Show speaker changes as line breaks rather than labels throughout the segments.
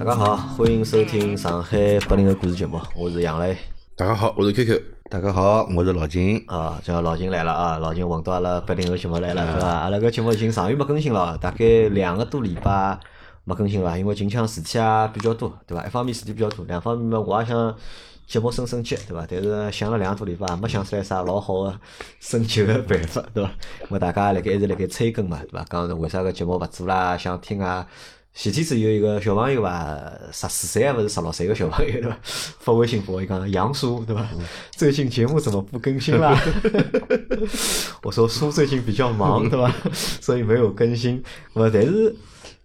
大家好，欢迎收听上海八零后故事节目，我是杨磊。
大家好，我是 QQ。
大家好，我是老金。
啊，叫老金来了啊，老金混到阿拉八零后节目来了，是吧？阿拉个节目已经上月没更新了，大概两个多礼拜没更新了，因为近腔事体啊比较多，对伐？一方面事体比较多，两方面嘛，我也想节目升升级，对伐？但是想了两个多礼拜，没想出来啥老好的升级个办法，对伐？咾大家辣盖一直辣盖催更嘛，对伐？讲为啥个节目勿做啦？想听啊？前天子有一个小朋友伐，十四岁还勿是十六岁个小朋友对伐？发微信给我，伊讲杨叔对伐？最近节目怎么不更新啦？我说叔最近比较忙对伐？所以没有更新。咾但是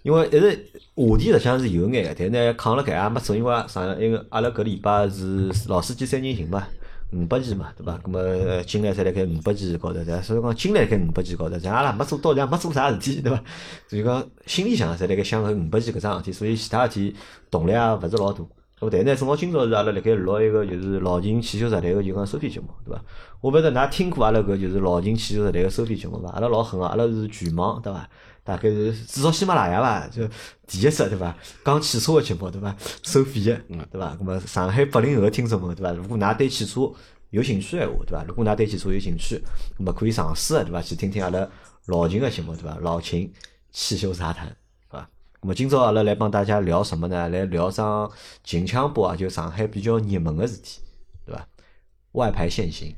因为一直话题实际上是有眼个，但呢扛了搿也没做，因为上因为阿拉搿礼拜是老司机三人行嘛。五百期嘛，对伐？咁么进来侪辣盖五百期高头，对伐？所以讲进来辣盖五百期高头，咱阿拉没做到，现没做啥事体，对伐？所以讲心里想，侪辣盖想搿五百期搿桩事体，所以其他事体动力也勿是老大。咁但呢，正好今朝是阿拉辣盖录一个就是老秦汽修时代个就讲收费节目，对伐？我勿晓得㑚听过阿拉搿就是老秦汽修时代个收费节目伐？阿拉老狠个，阿拉是全网，对伐？大概是至少喜马拉雅吧，就第一只对伐？讲汽车个节目对伐？收费个，对伐？那么上海八零后个听众们对伐？如果㑚对汽车有兴趣闲话对伐？如果㑚对汽车有兴趣，那么可以尝试对伐？去听听阿拉老秦个节目对伐？老秦汽修杂谈，对伐？咁么今朝阿拉来帮大家聊什么呢？来聊桩近腔波啊，就上海比较热门个事体，对伐？外牌限行？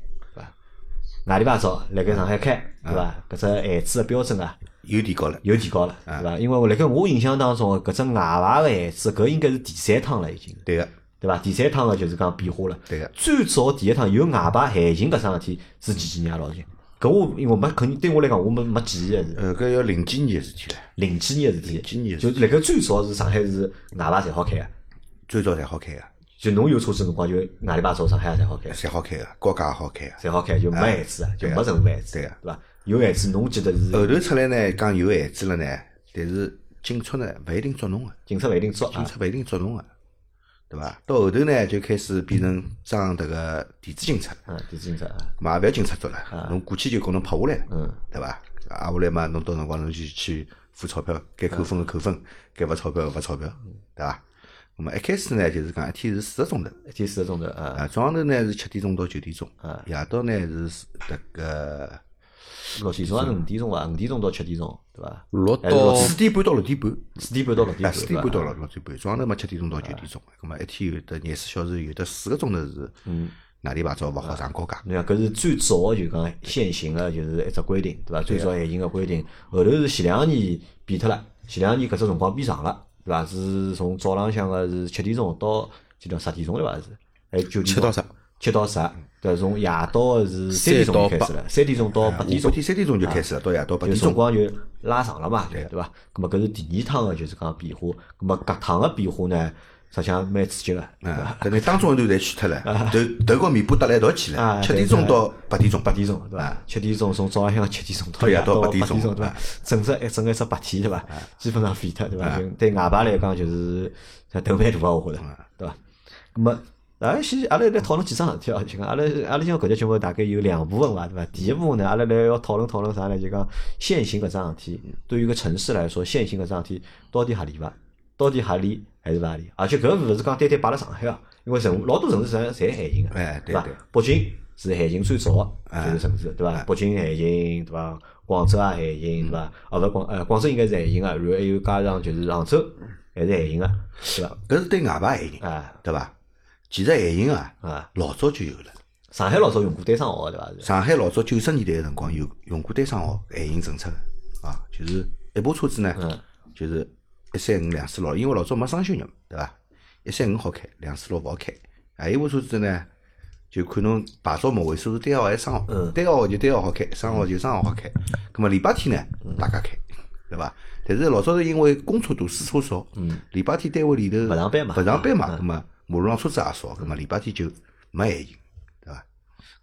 外里牌照辣盖上海开，对伐？搿只限制个标准啊，
又提高了，
又提高了，对伐？因为我辣盖我印象当中，搿只外牌个限制，搿应该是第三趟了已经。
对个，
对伐？第三趟个就是讲变化了。
对个。
最早第一趟有外牌限行搿桩事体是几几年啊？老秦，搿我因为没肯定对我来讲我没没记忆个是。
呃，搿要零几年个事体了。
零几年个事体。
零几年
就辣盖最早是上海是外牌侪好开个，
最早才好开个，
就侬有车子辰光就外里牌照上海也侪好开，
侪好开个，高价也好开个。
侪好开就没限制个，就没任何限制，
对个
对伐？有限制侬记得是
后头出来呢，讲有限制了呢，但是警察呢勿一定捉侬个，
警察勿一定捉啊。
警察勿一定捉侬个，对伐？到后头呢就开始变成装迭个电子警察，
嗯，电子警察啊，
嘛也勿要警察捉了，侬过去就告侬拍下来了，
嗯，
对伐？挨下来嘛，侬到辰光侬就去付钞票，该扣分个扣分，该罚钞票个罚钞票，对伐？那么一开始呢，就是讲一天是四个钟头，
一天四个钟头啊，
啊，早上头呢是七点钟到九点钟，
啊。
夜到呢是迭个
六点钟还是五点钟伐？五点钟到七点钟，对伐？
六到
四点半到六点半，
四点半到六点
啊，
半，
四点半到六六点半，早上头嘛七点钟到九点钟，咁么一天有得廿四小时有的四个钟头是外地牌照勿好上高架，
侬讲搿是最早就讲现行个，就是一只规定，对伐？最早现行个规定，后头是前两年变脱了，前两年搿只辰光变长了，对伐？是从早浪向个是七点钟到记得十点钟对伐？是，还有九点钟
七到十，
七到十，对，从夜到个是三点钟就开始了，三点钟到八点钟
三点钟就开始了，到夜到八点钟，
辰光就拉长了嘛，对伐？咁么搿是第二趟个就是讲变化，咁么搿趟个变化呢，实际上蛮刺激个，对伐？
啊，搿呢当中一段侪去脱了，头头和尾巴搭辣一道去
啊
了，七点钟到八点钟，
八点钟对伐？七点钟从早浪向七点钟到
夜
夜到
到八点钟
对伐？整只一整个一只白天对伐？基本上废脱对伐？对外牌来讲就是头蛮大啊我觉着，对伐？咁么。阿拉先，阿拉来讨论几桩事体哦，就讲阿拉阿拉今搿节节目大概有两部分伐，对伐？第一部分呢，阿拉来要讨论讨论啥呢？就讲限行搿桩事体，对于一个城市来说，限行搿桩事体到底合理伐？到底合理还是勿合理？而且搿勿是讲单单摆辣上海啊，因为城老多城市实际上侪限行个，对伐
哎对对？
北京是限行最早个就是城市，对伐？北京限行，对伐？广州也限行，对伐？哦，勿广呃广州应该是限行个，然后还有加上就是杭州还是限行个，对伐？
搿是对外牌限行，
啊
对伐？其实限行啊，
啊，
老早就有了。
上海老早用过单双号个，对伐？
上海老早九十年代个辰光有用过单双号限行政策个，啊，就是一部车子呢，
嗯
就是一三五两四六，因为老早没双休日嘛，对伐？一三五好开，两四六勿好开。还有一部车子呢，就看侬牌照末尾数是单号还是双号，
嗯
单号就单号好开，双号就双号好开。咁么礼拜天呢，
嗯
大家开，对伐？但是老早是因为公车多，私车少，礼拜天单位里头
勿上班嘛
勿上班嘛，咁么马路上车子也少，咁么礼拜天就没限行，对伐？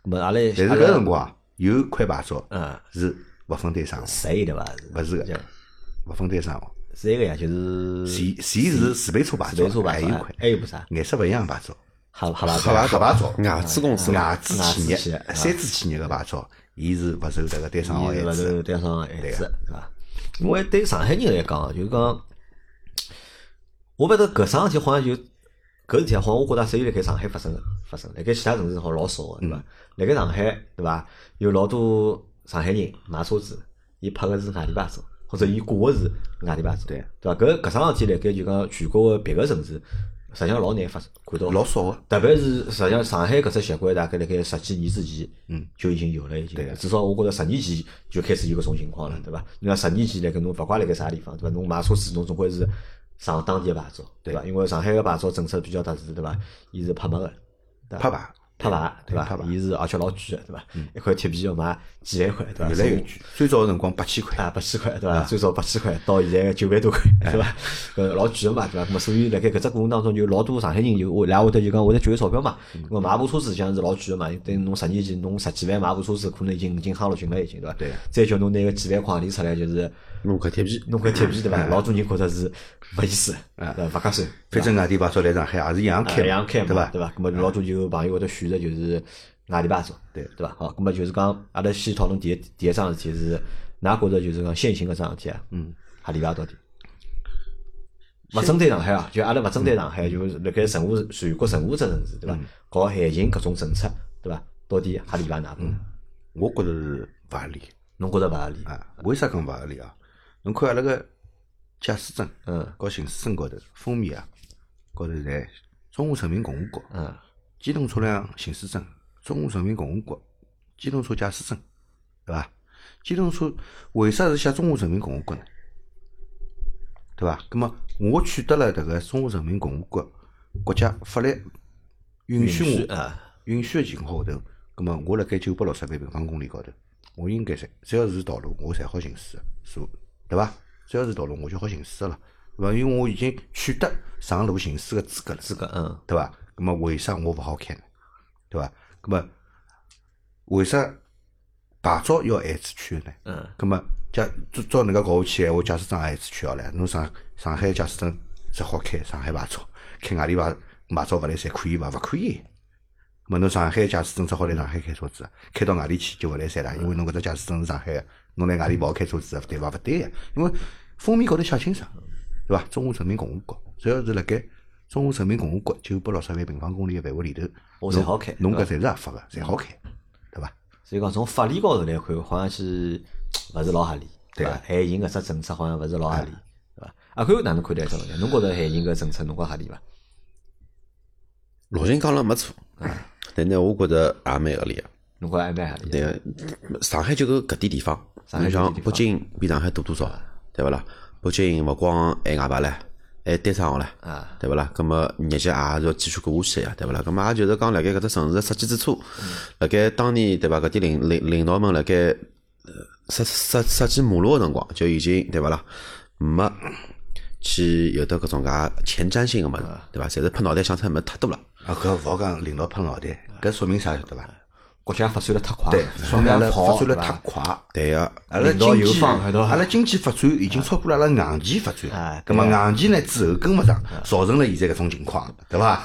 咁么阿拉
但是搿辰光啊有块牌照
嗯，
是勿分单双号？勿是个，勿分单双号。
是一个呀，就是
前前是自备车牌照还有一块
还有部啥？
颜色勿一样的牌照，
哈哈巴
黑牌黑牌照，
外资公司
外资企业
外资企业、
三资企业个牌照，伊是勿受迭个单双号
伊是勿
限制。
是单双限制，对伐？因为对上海人来讲，就是讲我勿得搿桩事体好像就搿事体好像我觉着只有辣盖上海发生个发生，辣盖其他城市好像老少个，对伐？辣盖上海对伐？有老多上海人买车子，伊拍个是外地牌照，或者伊挂个是外地牌照，
对
对伐？搿搿桩事体辣盖就讲全国个别个城市，实际上老难发生看到。
老少个。
特别是实际上上海搿只习惯，大概辣盖十几年之前，
嗯，
就已经有了，已经
对。
至少我觉着十年前就开始有搿种情况了，对伐？你看十年前辣盖侬勿怪辣盖啥地方，对伐？侬买车子侬总归是上当地个牌照，对伐？因为上海个牌照政策比较特殊，对伐？伊是拍卖个，
拍牌，
拍牌，对伐伊是而且老贵个，对伐？一块铁皮要卖几万块，对伐？
越来越贵。最早个辰光八千块，
啊，八千块对伐？最早八千块，到现在九万多块，对伐？呃，老贵个嘛，对伐？咁么所以辣盖搿只过程当中，就老多上海人就会来会得就讲我得节约钞票嘛。我买部车子实际上是老贵个嘛，等于侬十年前侬十几万买部车子，可能已经已经夯了群了，已经对伐？
对。
再叫侬拿个几万块钿出来，就是
弄块铁皮，
弄块铁皮对伐？老多人觉着是没意思，对伐？勿合算。
反正外地牌照来上海也是一样开，
一样开嘛，
对伐？
对伐？那么老多就朋友会得选择就是外地牌照，
对
对伐？好，那么就是讲，阿拉先讨论第一第一桩事体是，㑚觉着就是讲现行搿桩事体啊，
嗯，
合理伐？到底？勿针对上海啊，就阿拉勿针对上海，就是辣盖任何全国任何只城市，对伐？搞限行搿种政策，对伐？到底合理伐？㑚觉着？
我觉着是勿合理
侬觉着勿合理？
啊。为啥讲勿合理啊？侬看阿拉个驾驶证
嗯
和行驶证高头封面啊，高头侪中华人民共和国
嗯
机动车辆行驶证、中华人民共和国机动车驾驶证，对伐？机动车为啥是写中华人民共和国呢？对伐？葛么我取得了迭个中华人民共和国国家法律允许我
啊，
允许个情况下头，葛么我辣盖九百六十万平方公里高头，我应该侪只要是道路，我侪好行驶个，所对伐？只要是道路，我就好行驶了，对伐？因为我已经取得上路行驶个资格了，
资格嗯
对伐？那么为啥我勿好开呢？对伐？那么为啥牌照要限制区个呢？
嗯
那么假照照能介搞下去闲话，驾驶证也限制区好唻。侬上上海驾驶证只好开上海牌照，开外地牌牌照勿来三可以伐？勿可以。咁么侬上海驾驶证只好来上海开车子，开到外地去就勿来三了，因为侬搿只驾驶证是上海个，侬来外地勿好开车子，对伐？勿对个，因为封面高头写清爽，对伐？中华人民共和国，只要是辣盖中华人民共和国九百六十万平方公里个范围里头，
我侪好开
侬搿侪是合法个，侪好开，对伐？
所以讲从法理高头来看，好像是勿是老合理，对伐
对？
限行搿只政策好像勿是老合理，对伐？阿宽哪能看待这问题？侬觉着限行搿政策侬觉合理伐？
老秦讲了没错，但呢，我觉着也蛮合理个。
侬觉着还蛮合理的？
对个，上海就搿搿点地方，
上海
你像北京比上海大多少，对勿啦？北京勿光还外牌唻，还单双号唻，
啊，
对勿啦？葛么日脚也是要继续过下去呀，对勿啦？葛么也就是讲，辣盖搿只城市的设计之初，辣盖当年对伐？搿点领领领导们辣盖呃设设设计马路个辰光，就已经对勿啦？没去有得搿种介前瞻性个物事，对伐？侪是拍脑袋想出来物事太多了。
啊，搿勿好讲领导拍脑袋，搿说明啥晓得伐？
国家发展了太快，
对，说明阿拉
跑
发展了太快。
对个，
阿拉
领导有
经济，
方
阿拉经济发展已经超过了阿拉硬件发
哎
展，葛么硬件呢之后跟勿上，造成了现在搿种情况，对伐？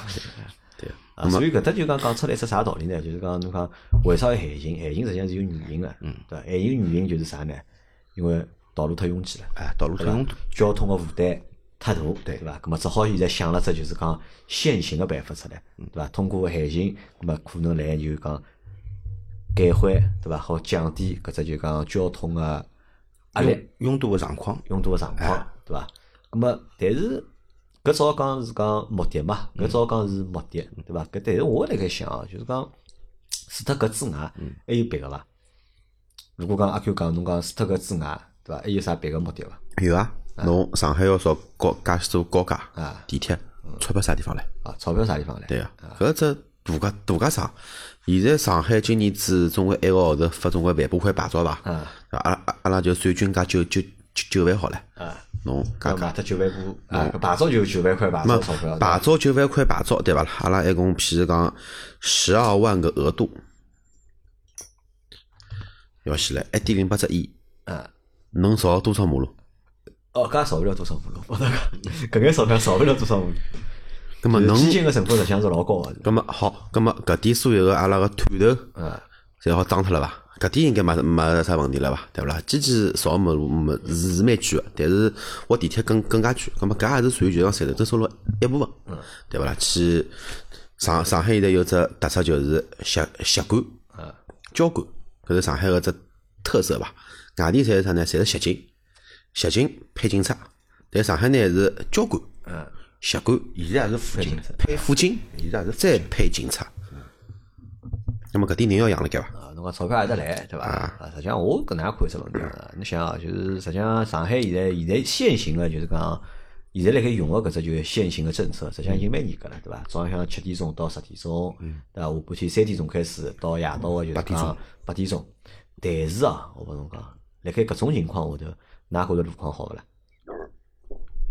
啊，所以搿搭就讲讲出来一只啥道理呢？就是讲侬讲为啥要限行？限行实际上是有原因个，嗯，对伐？限行原因就是啥呢？因为道路太拥挤了，
哎，道路太拥堵，
交通个负担太大，对伐？咁么只好现在想了只就是讲限行个办法出来，对伐？通过限行，咁么可能来就讲改缓，对伐？好降低搿只就讲交通个压力。
拥堵个状况。
拥堵个状况，对伐？咁么，但是搿只好讲是讲目的嘛，搿只好讲是目的，对伐？搿但是我辣盖想哦，就是讲除脱搿之外，还有别个伐？如果讲阿 Q 讲侬讲除脱搿之外，对伐？还有啥别个目的伐？
有啊，侬上海要造高介许多高架
啊、
地铁，钞票啥地方来？
啊，钞票啥地方来？
对啊，搿只度假度假商，现在上海今年子总归一个号头发总归万把块牌照吧？
啊
对伐阿拉阿拉就算均价九九九九万好了，
啊，
侬加加
搿买脱九万部啊，搿牌照就九万块牌照钞票，
牌照九万块牌照对伐啦？阿拉一共譬如讲十二万个额度，要起来一点零八只亿，
啊。
能造多少马路？
哦，搿也少勿了多少马路，我讲搿眼钞票造勿了多少马路。
葛么能，
基金个成本实际上是老高个，
葛么好，葛么搿点所有个阿拉个探头，
嗯，
侪好装脱了伐？搿点应该没没啥问题了伐？对勿啦？机器少没没是是蛮贵个，但是挖地铁更更加贵。葛末搿也是属于就讲赚头收入一部分，对勿啦？去上上海现在有只特色就是吸吸管、胶管，搿是上海个只特色伐？外地侪是啥呢？侪是吸金，吸金配警察，但上海呢是交管、吸管，
现在还是辅警，
配辅警，
现在还是
再配警察。那么搿点人要养了该伐？
啊，侬讲钞票还得来，对伐？啊，实际上我搿能样看只问题啊，侬想啊，就是实际上上海现在现在现行个就是讲，现在辣盖用个搿只就是现行个政策，实际上已经蛮严格了，对伐？早浪向七点钟到十点钟，对伐？下半天三点钟开始到夜到个就是讲八点钟。但是啊，我帮侬讲，辣盖搿种情况下头，㑚觉着路况好勿啦？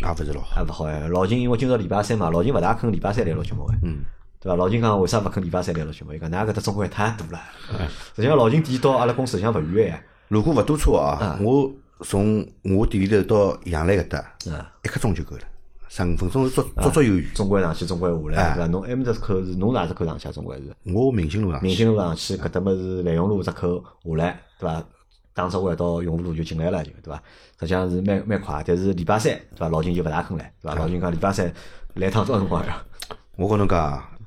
也勿是老好。
还勿好哎，老秦因为今朝礼拜三嘛，老秦勿大肯礼拜三来录节目个，
嗯，
对伐？老秦讲为啥勿肯礼拜三来录节目？伊讲㑚搿搭中国太大了。实际上老秦店到阿拉公司里向勿远哎，
如果勿堵车啊，我从我店里头到杨澜搿搭，
啊，
一刻钟就够了，十五分钟是足足足有余。
中关上去，中关下来，对伐？侬埃面搭口是侬哪只口上去啊？中关是
我明星路上去，
明星路上去，搿搭么是万荣路只口下来，对伐？打只弯到永福路就进来了，就对伐？实际上是蛮蛮快，但是礼拜三对伐？老金就勿大肯来，对伐？老金讲礼拜三来趟多少辰光呀？
我跟侬讲，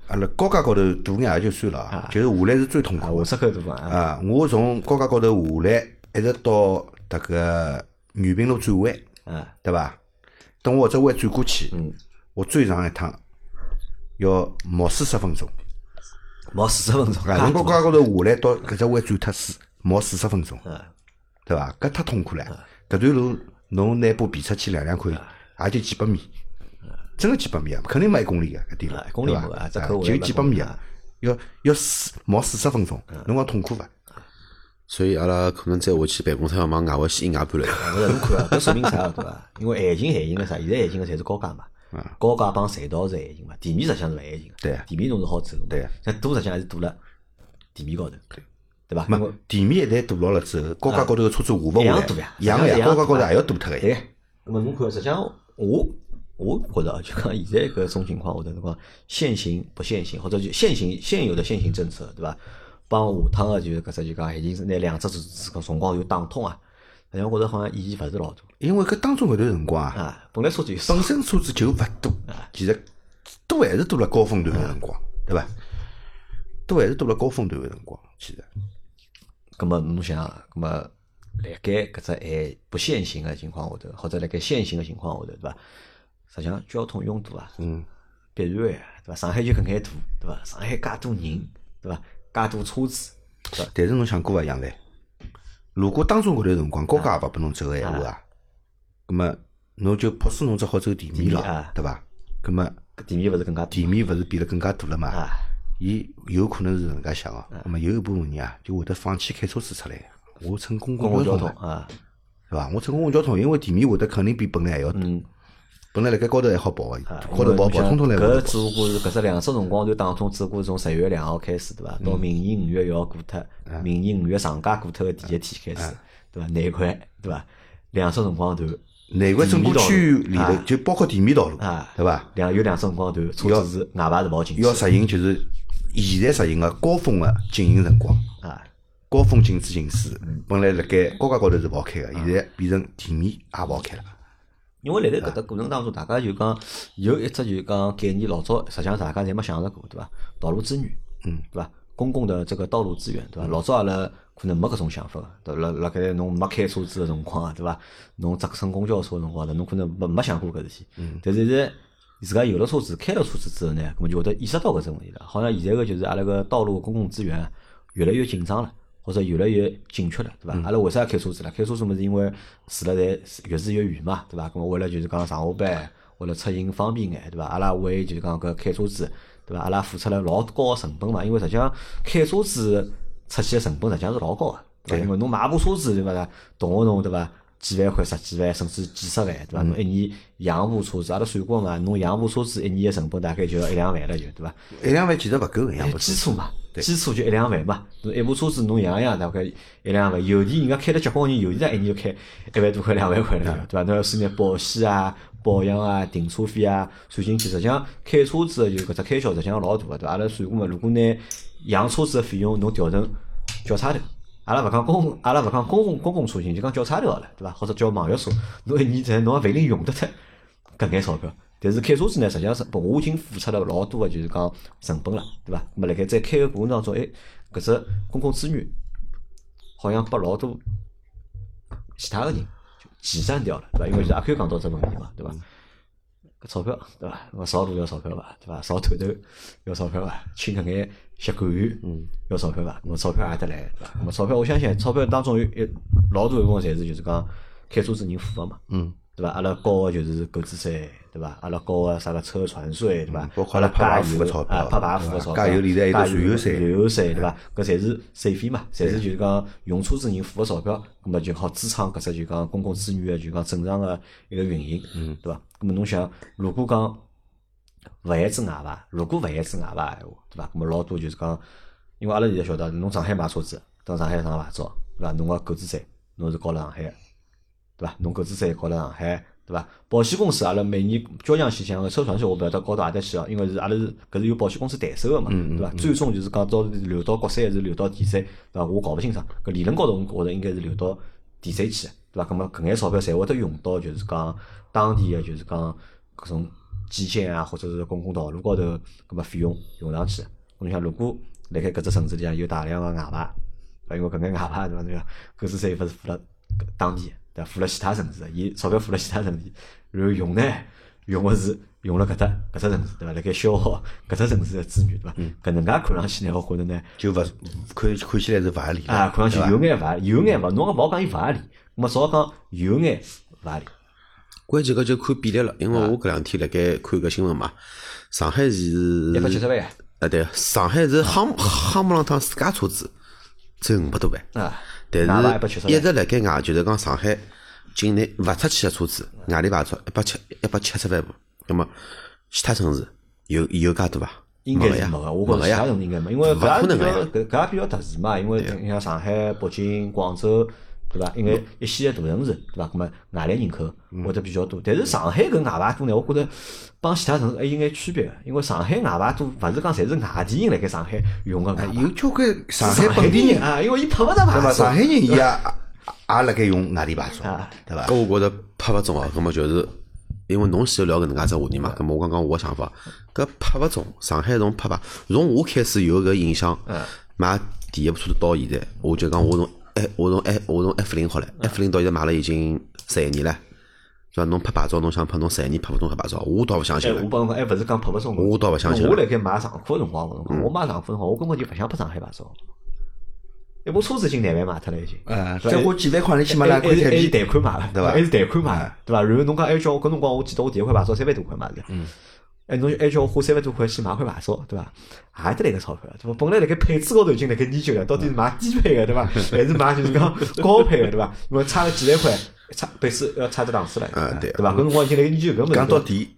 阿拉高架高头堵眼也就算了啊，就是下来是最痛
啊，
苦
下出口对伐？
的啊！我从高架高头下来，一直到迭个原平路转弯，
啊，
对伐？等我这弯转过去，
嗯，
我最长一趟要冒四十分钟。
毛四十分钟，
啊，从高架高头下来到搿只弯转脱四，冒四十分钟，
嗯
对伐？搿太痛苦了。搿段路侬拿部皮出去量量看，也就几百米，真个几百米啊，肯定没一公里个搿点路
公里
对伐
没啊
就几百米啊要要四冒四十分钟，侬讲痛苦伐？
所以阿拉可能再下去办公室要往外围西外搬了。
勿是侬看啊，搿说明啥啊？对伐？因为限行限行个啥？现在限行个侪是高架嘛，高架帮隧道是限行嘛，地面实际上是勿限行个。
对啊
地面侬是好走。
对啊
但堵实际上还是堵了地面高头，对伐？因为
没地面一旦堵牢了之后，高架高头个车子下勿下来
一样堵呀，
高架高头也要堵脱个呀。
对，那么侬看，实际上我我觉着啊，就讲现在搿种情况下头，侬讲限行不限行，或者就限行现有的限行政策，对伐？帮下趟个就是搿只就讲已经是拿两只字搿辰光有打通啊。实际上我觉着好像意义勿是老大
因为搿当中搿段辰光啊，
啊。本来车子
本身车子就勿多，其实多还是多了高峰段个辰光，对伐？多还是多了高峰段个辰光，其实。
咁么侬想，咁么辣盖搿只还不限行个情况下头，或者辣盖限行个情况下头，对伐？实际上交通拥堵啊，
嗯，
必然个呀，对伐？上海就搿眼大，对伐？上海介多人，对伐？介多车子，对伐？
但是侬想过伐，杨澜？如果当中搿段辰光高架也勿拨侬走个闲话啊，葛么侬就迫使侬只好走地面了，对伐？葛么
搿地面勿是更加
地面勿是变得更加大了嘛？
啊？
伊有可能是搿能介想个，那么有一部分人啊，就会得放弃开车子出来，我乘公
公共交
交通。
啊，
对伐？我乘公共交通，因为地面会得肯定比本来还要大，
嗯，
本来辣盖高头还好跑个，
啊
高头跑跑，通通来
搿只不过是搿只两只辰光段当中，只不过是从十月两号开始，对伐？到明年五月一号过脱，明年五月长假过脱个第一天开始，对伐？难怪，对伐？两只辰光段，
内环整个区域里头
啊。
就包括地面道路
啊，
对伐？
两有两只辰光段，车子是外排是跑进去
要实行就是现在实行个高峰个经营辰光，
啊。
高峰禁止行驶，
嗯
本来辣盖高架高头是勿好开个，现在变成地面也勿好开了。
因为辣盖搿搭过程当中，大家就讲有一只就讲概念，老早实际上大家侪没想着过，对伐？道路资源，
嗯，
对伐？公共的这个道路资源，对伐？老早阿拉可能没搿种想法个，对伐？辣辣盖侬没开车子个辰光啊，对伐？侬搭乘公交车个辰光头，侬可能没没想过搿事体。嗯。但是现在自家有了车子，开了车子之后呢，搿么就会得意识到搿只问题了。好像现在个就是阿拉个道路公共资源啊越来越紧张了。或者越来越紧缺了，对伐？阿拉为啥要开车子了？开车子么是因为住了在越住越远嘛，对伐？咁么为了就是讲上下班，为了出行方便眼，对伐？阿拉为就是讲搿开车子，对伐？阿拉付出了老高个成本嘛，因为实际上开车子出去个成本实际上是老高个，对伐？因为侬买部车子对伐？动勿动对伐？几万块、十几万，甚至几十万，对伐？侬一年养部车子，阿拉算过嘛，侬养部车子一年个成本大概就要一两万了，就对伐？
一两万其实勿够个，养。
基础嘛，基础就一两万嘛。侬一部车子侬养一养，大概一两万。有的人家开了结棍个人，有的他一年就开一万多块、两万块了，对伐？侬要算眼保险啊、保养啊、停车费啊算进去，实际上开车子个就搿只开销实际上老大个，对伐？阿拉算过嘛，如果拿养车子个费用侬调成轿差头，阿拉勿讲公，阿拉勿讲公共公共出行，就讲叫差头好了，对伐？或者叫网约车，侬一年在侬也勿一定用得脱搿眼钞票。但是开车子呢，实际上是我已经付出了老多个，就是讲成本了，对伐？么辣盖在开个过程当中，哎，搿只公共资源好像拨老多其他个人就挤占掉了，对伐？因为也可以讲到这问题嘛，对伐？搿钞票，对伐？我扫路要钞票伐？对伐？扫头头要钞票伐？请搿眼协管员，嗯，要钞票伐？我钞票也得来，对伐？我钞票，我相信钞票当中有一老多一部分侪是就是讲开车子人付个嘛，
嗯，
对伐？阿拉交个就是购置税，对伐？阿拉交个啥个车船税，对伐？
包括
阿拉加油
付个钞票
啊，拍牌付个钞票，
加油里头还有燃油税
燃油税，对伐？搿侪是税费嘛，侪是就是讲用车子人付个钞票，葛末就好支撑搿只就讲公共资源个就讲正常个一个运营，嗯，对伐？葛末侬想，如果讲勿限制外伐，如果勿限制外伐闲话，对伐？葛末老多就是讲，因为阿拉现在晓得，侬上海买车子，到上海上牌照，对伐？侬个购置税侬是交了上海个，对伐？侬购置税交了上海，对伐？保险公司阿拉每年交强险项个车船税我勿晓得交到何搭去哦，因为是阿拉是搿是由保险公司代收个嘛，对伐？最终就是讲到流到国税还是流到地税，对伐？我搞勿清爽，搿理论高头我觉着应该是流到地税去个，对伐？葛末搿眼钞票侪会得用到就是讲当地个就是讲搿种基建啊，或者是公共道路高头搿么费用用上去。侬想，如果辣盖搿只城市里向有大量个外牌，因为搿眼外牌对伐？对伐？购置税勿是付了当地，对伐？付了其他城市的，伊钞票付了其他城市，然后用呢用个是用了搿搭搿只城市，对伐？辣盖消耗搿只城市个资源，对伐？搿能介看上去呢，我觉着呢，
就勿看看起来是勿合理的
啊，看上去有眼勿合理，有眼勿，侬也勿好讲伊勿合理，那么少讲有眼勿合理。
关键搿就看比例了，因为我搿两天辣盖看搿新闻嘛，上海市
一百七十万啊
啊对，上海市夯夯木浪趟自家车子只有五百多万，
啊，
但是一直辣盖外，就是讲上海境内勿出去个车子，外地牌照一百七一百七十万部，那么其他城市有有介多伐？
应该是没个，我觉着其他城市应该没，因为
勿
搿也搿搿也比较特殊嘛，因为你像上海、北京、广州，对伐？因为一线个大城市，对伐？葛末外来人口会得比较多，但是上海搿外牌多呢，我觉着帮其他城市还有眼区别。个，因为上海外牌多，勿是讲侪是外地人辣盖上海用个，
有交关上海本地人，
啊，因为伊拍勿着牌
对伐？
照
上海人伊也也辣盖用外地牌照
啊，
对伐？
搿我觉着拍勿中哦，葛么就是因为侬先聊搿能介只话题嘛，葛么我刚刚我个想法，搿拍勿中，上海从拍牌，从我开始有搿印象，买第一部车子到现在，我就讲我从 F 我从 F 我从 F 零好了，F 零到现在买了已经十一年了，对伐？侬拍牌照，侬想拍侬十一年拍勿中搿牌照，我倒勿相信
我。帮侬讲，还勿是讲拍勿中。
我倒勿相信了
我辣盖买上库个辰光，我买上库辰光，我根本就勿想拍上海牌照。一部车子已经廿万买脱了，已经。
呃，
对
再花几万块钿去买
还
两块台
还是
币，
贷款买了，
对伐
还是贷款买的，对伐？然后侬讲还叫我搿辰光，我记得我第一块牌照三万多块买的。嗯。哎，侬还叫我花三万多块钱买块牌照，对伐？也得来个钞票，对伐？本来辣盖配置高头已经辣盖研究了，到底是买低配个，对伐？还是买就是讲高配个，对伐？因为差了几万块，差配置要差只档次了，
啊对
对伐？搿辰光已经辣盖研究搿物事。
讲到底，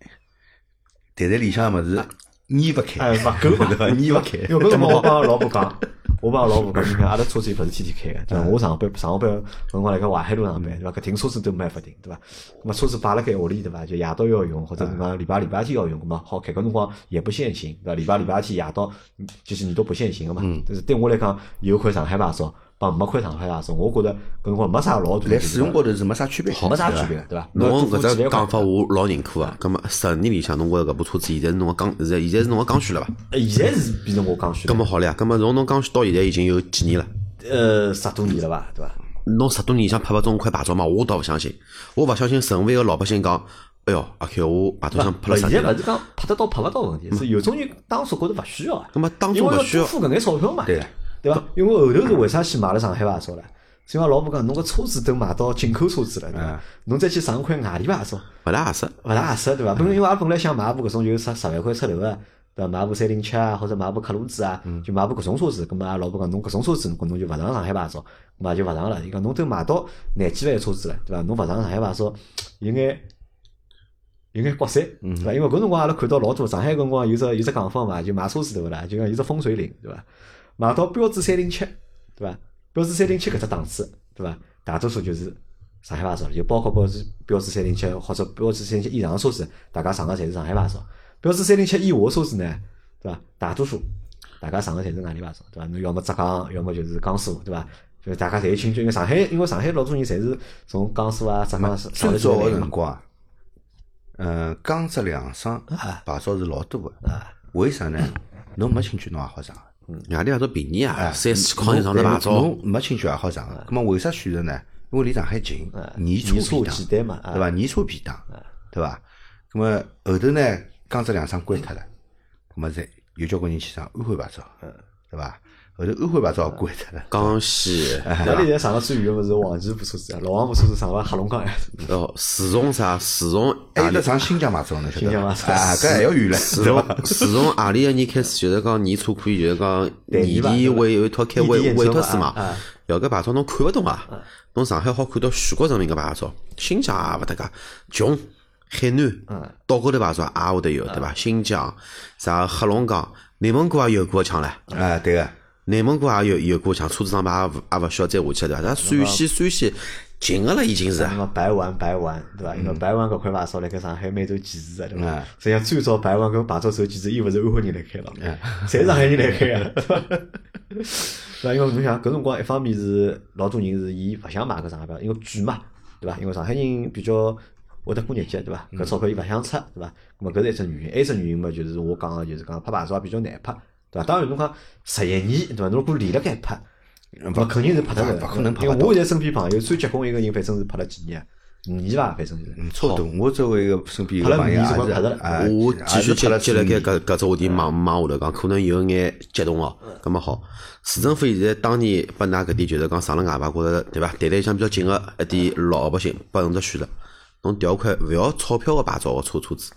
袋袋里向个物事捏勿开，
哎，勿够，
对伐？捏勿开，
因为搿辰光我帮老婆讲，我帮老婆讲，你看阿拉车子又勿是天天开个，对伐？我上班上班搿辰光辣盖淮海路上班，对伐？搿停车子都没办法停，对伐？咾么车子摆辣盖屋里，对伐？就夜到要用，或者是讲礼拜礼拜天要用，咾么好开。搿辰光也不限行，对伐？礼拜礼拜天夜到，嗯就是你都不限行个嘛。但是对我来讲，有块上海牌照帮没块上海牌照，我觉得搿辰光没啥老大
在使用高头是没啥区别，
没啥区别，对伐？
侬搿只讲法我老认可啊。葛么十年里向侬觉着搿部车子现在是侬个刚，现在现在是侬个刚需了伐？
呃现在是变成我刚需了，
葛么好了呀，葛么从侬刚需到现在已经有几年了？
呃，十多年了伐，对伐？
侬十多年里向拍勿中块牌照嘛？我倒勿相信，我勿相信任何一个老百姓讲，哎哟，阿 Q 我牌照想拍了十年了
现在勿，是讲拍得到拍勿到问题，是有种人当初觉着勿需要啊。
葛么当初勿需要
多，付搿眼钞票嘛，
对
对伐？因为后头是为啥去买了上海牌照了？是因为老婆讲侬个车子都买到进口车子了，对伐？侬再去上块外地牌照，
勿大合适。
勿大合适，对伐？本来因为阿拉本来想买部搿种就是十十万块出头个，对伐？买部三零七啊，或者买部克鲁兹啊，就买部搿种车子。咁么阿拉老婆讲侬搿种车子，侬侬就勿上上海牌照，咁么也就勿上了。伊讲侬都买到廿几万个车子了，对伐？侬勿上上海牌照，有眼有眼刮三，对伐？因为搿辰光阿拉看到老多上海搿辰光有只有只讲法嘛，就买车子对勿啦？就讲有只风水岭，对伐？买到标致三零七，对伐？标致三零七搿只档次，对伐？大多数就是上海牌照，就包括标致标致三零七或者标致三零七以上个车子，大家上个侪是上海牌照。标致三零七以下个车子呢，对伐？大多数大家上个侪是外地牌照，对伐？侬要么浙江，要么就是江苏，对伐？就大家侪有亲眷。因为上海，因为上海老多人侪是从江苏啊、浙江上
最
来
早个辰
就来嘛。
光，嗯，江浙两省牌照是老多个，
啊
为啥呢？侬没亲眷侬也好上个。
外地也都便宜啊，
哎
三四千块钱上的牌照，
侬没亲眷也好上个。那么为啥选择呢？因为离上海近，年
年初
初便当，对伐？年车便当，对伐？那么后头呢，江浙两省关脱了，那么再有交关人去上安徽牌照，对伐？后头安徽牌照也关脱了，
江西
搿里现在上个最远个勿是黄岐部车子啊，老黄部车子上了黑龙江埃头。
哦，自从啥？自从
还有得上新疆牌照，呢晓得伐？
新疆牌照
啊，搿还要远了，
自？从自从阿里个年开始，就是讲年初可以，就是讲年底
吧对吧
会有一套开委委托书嘛。要搿牌照侬看勿懂啊，侬上海好看到全国人民个牌照，新疆也勿搭界，穷海南岛高头牌照也会得有，对伐？新疆啥黑龙江、内蒙古也有过枪唻。
啊，对个。
内蒙古也有有过枪，车子上牌也勿也勿需要再下去了，对伐？但陕西陕西近个了已经是
白玩白玩，对伐？因为白玩搿块牌照辣盖上海蛮受歧视个，对伐
嗯？
实际上最早白玩搿牌照受歧视，伊勿是安徽人来开了，侪是上海人来开个，对伐？对伐？因为侬想搿辰光，一方面是老多人是伊勿想买搿上海牌，因为贵嘛，对伐？因为上海人比较会得过日脚，对伐？搿钞票伊勿想出，对伐？咾么搿是一只原因，还有一只原因嘛，就是我讲个，就是讲拍牌照也比较难拍，对伐？当然侬讲十一年，对伐？侬如果连辣盖拍。勿肯定是拍得
勿
个，
可能拍得
因为我现在身边朋友最结棍一个人，反正是拍了几年，五年伐，反正就是。
嗯，差不多。我周围个身边有个朋友也是
我继续接
了
接辣盖
几年
搿搿只话题往往下头讲，可能有眼激动哦。葛么好，市政府现在当年拨㑚搿点就是讲上了外牌觉着，对伐？谈谈相比较近个一点老百姓，拨侬只选择，侬调块勿要钞票个牌照个车车子，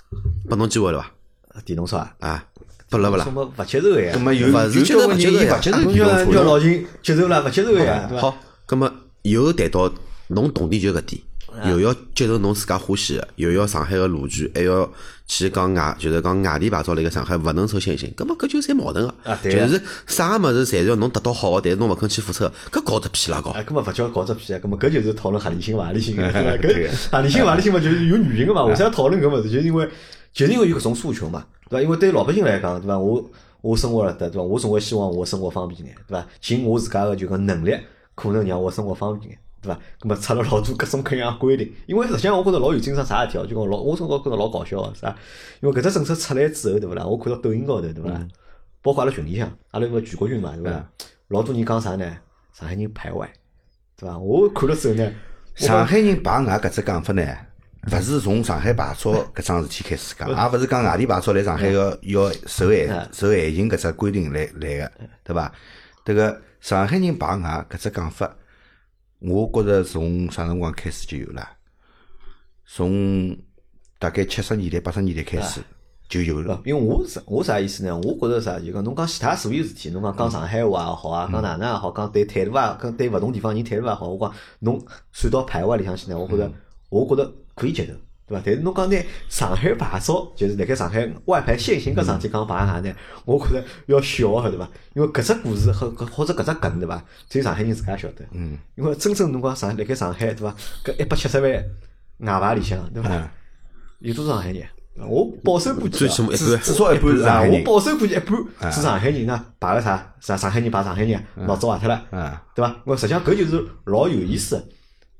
拨侬机会了伐？
电动车啊，
啊，拨了勿啦
什？么勿接受个呀？
咁么有
勿是
有交关人伊
接受勿接受呀
勿接受
叫叫老秦接受了，勿接受个呀？
好，葛么又谈到侬动点就搿点，又要接受侬自家欢喜个，又要上海个路权，还要去讲外，就是讲外地牌照辣盖上海勿能受限行，葛么搿就侪矛盾个
啊，对啊
就是啥物事侪是要侬得到好个，但是侬勿肯去付出，搿搞只屁啦搞。
哎，根本勿叫搞只屁啊！根本搿就是讨论合理性勿合理性个，搿合理性勿合理性嘛，就是有原因个嘛。为啥要讨论搿物事？就是因为就是因为有搿种诉求嘛，对伐？因为对老百姓来讲，对伐？我我生活了得，对伐？我总归希望我生活方便眼，对伐？尽我自家个就讲能力，可能让我生活方便眼，对伐？葛末出了老多各种各样规定，因为实际上我觉着老有精神啥事体哦，就讲老我总觉着老搞笑个啥？因为搿只政策出来之后，对勿啦？我看到抖音高头，对勿啦？包括阿拉群里向，阿拉有个全国群嘛，对伐？老多人讲啥呢？上海人排外，对伐？我看了之后呢，
上海人排外搿只讲法呢，勿是从上海牌照搿桩事体开始讲，也勿是讲外地牌照来上海要要受限受限行搿只规定来来个，对伐？迭个上海人排外搿只讲法，我觉着从啥辰光开始就有了，从大概七十年代八十年代开始就有了。
因为我是我啥意思呢？我觉着啥，就讲侬讲其他所有事体，侬讲讲上海话也好啊，讲哪能也好，讲对态度啊，讲对勿同地方人态度也好，我讲侬算到排外里向去呢，我觉着我觉着可以接受，对伐？但是侬讲拿上海牌照，就是辣盖上海外牌限行搿桩事体讲排外呢，我觉着要小个对伐？因为搿只故事和或者搿只梗对伐？只有上海人自家晓得。嗯。因为真正侬讲上辣盖上海对伐？搿一百七十万外牌里向对伐？有多少上海人？我保守估计
至至少一半是上
啊，
海人。
我保守估计一半是上海人呢，排个啥啥上海人排上海人，脑子坏脱了，
嗯
对伐？我实际上搿就是老有意思的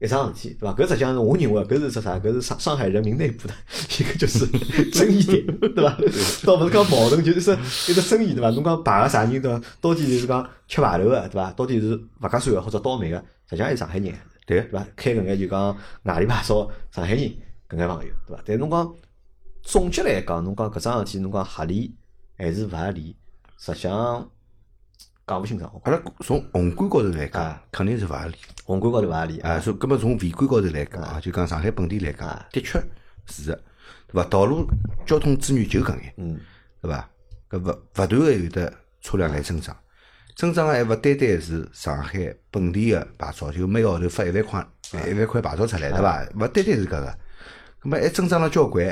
一桩事体，对伐？搿实际上是我认为搿是只啥？搿是上上海人民内部的一个就是 争议点，对伐？倒勿是讲矛盾，就是说一个争议，对伐？侬讲排个啥人对伐？到底就是讲吃排头个，对伐？到底是勿合算个或者倒霉个，实际上还是上海人，
对
对伐？开搿眼就讲外地牌照上海人搿眼朋友，对伐？但是侬讲总结来讲，侬讲搿桩事体，侬讲合理还是勿合理，实际上讲勿清爽。
阿拉从宏观高头来讲
啊，
肯定是勿合理。
宏观高头勿合理
啊，所以，葛么从微观高头来讲啊，就讲上海本地来讲
啊，
的确是的，对伐？道路交通资源就搿眼，
嗯，
对伐？搿勿勿断个有的车辆来增长，增长个还勿单单是上海本地个牌照，就每个号头发一万块一万块牌照出来，对伐？勿单单是搿个，搿么还增长了交关，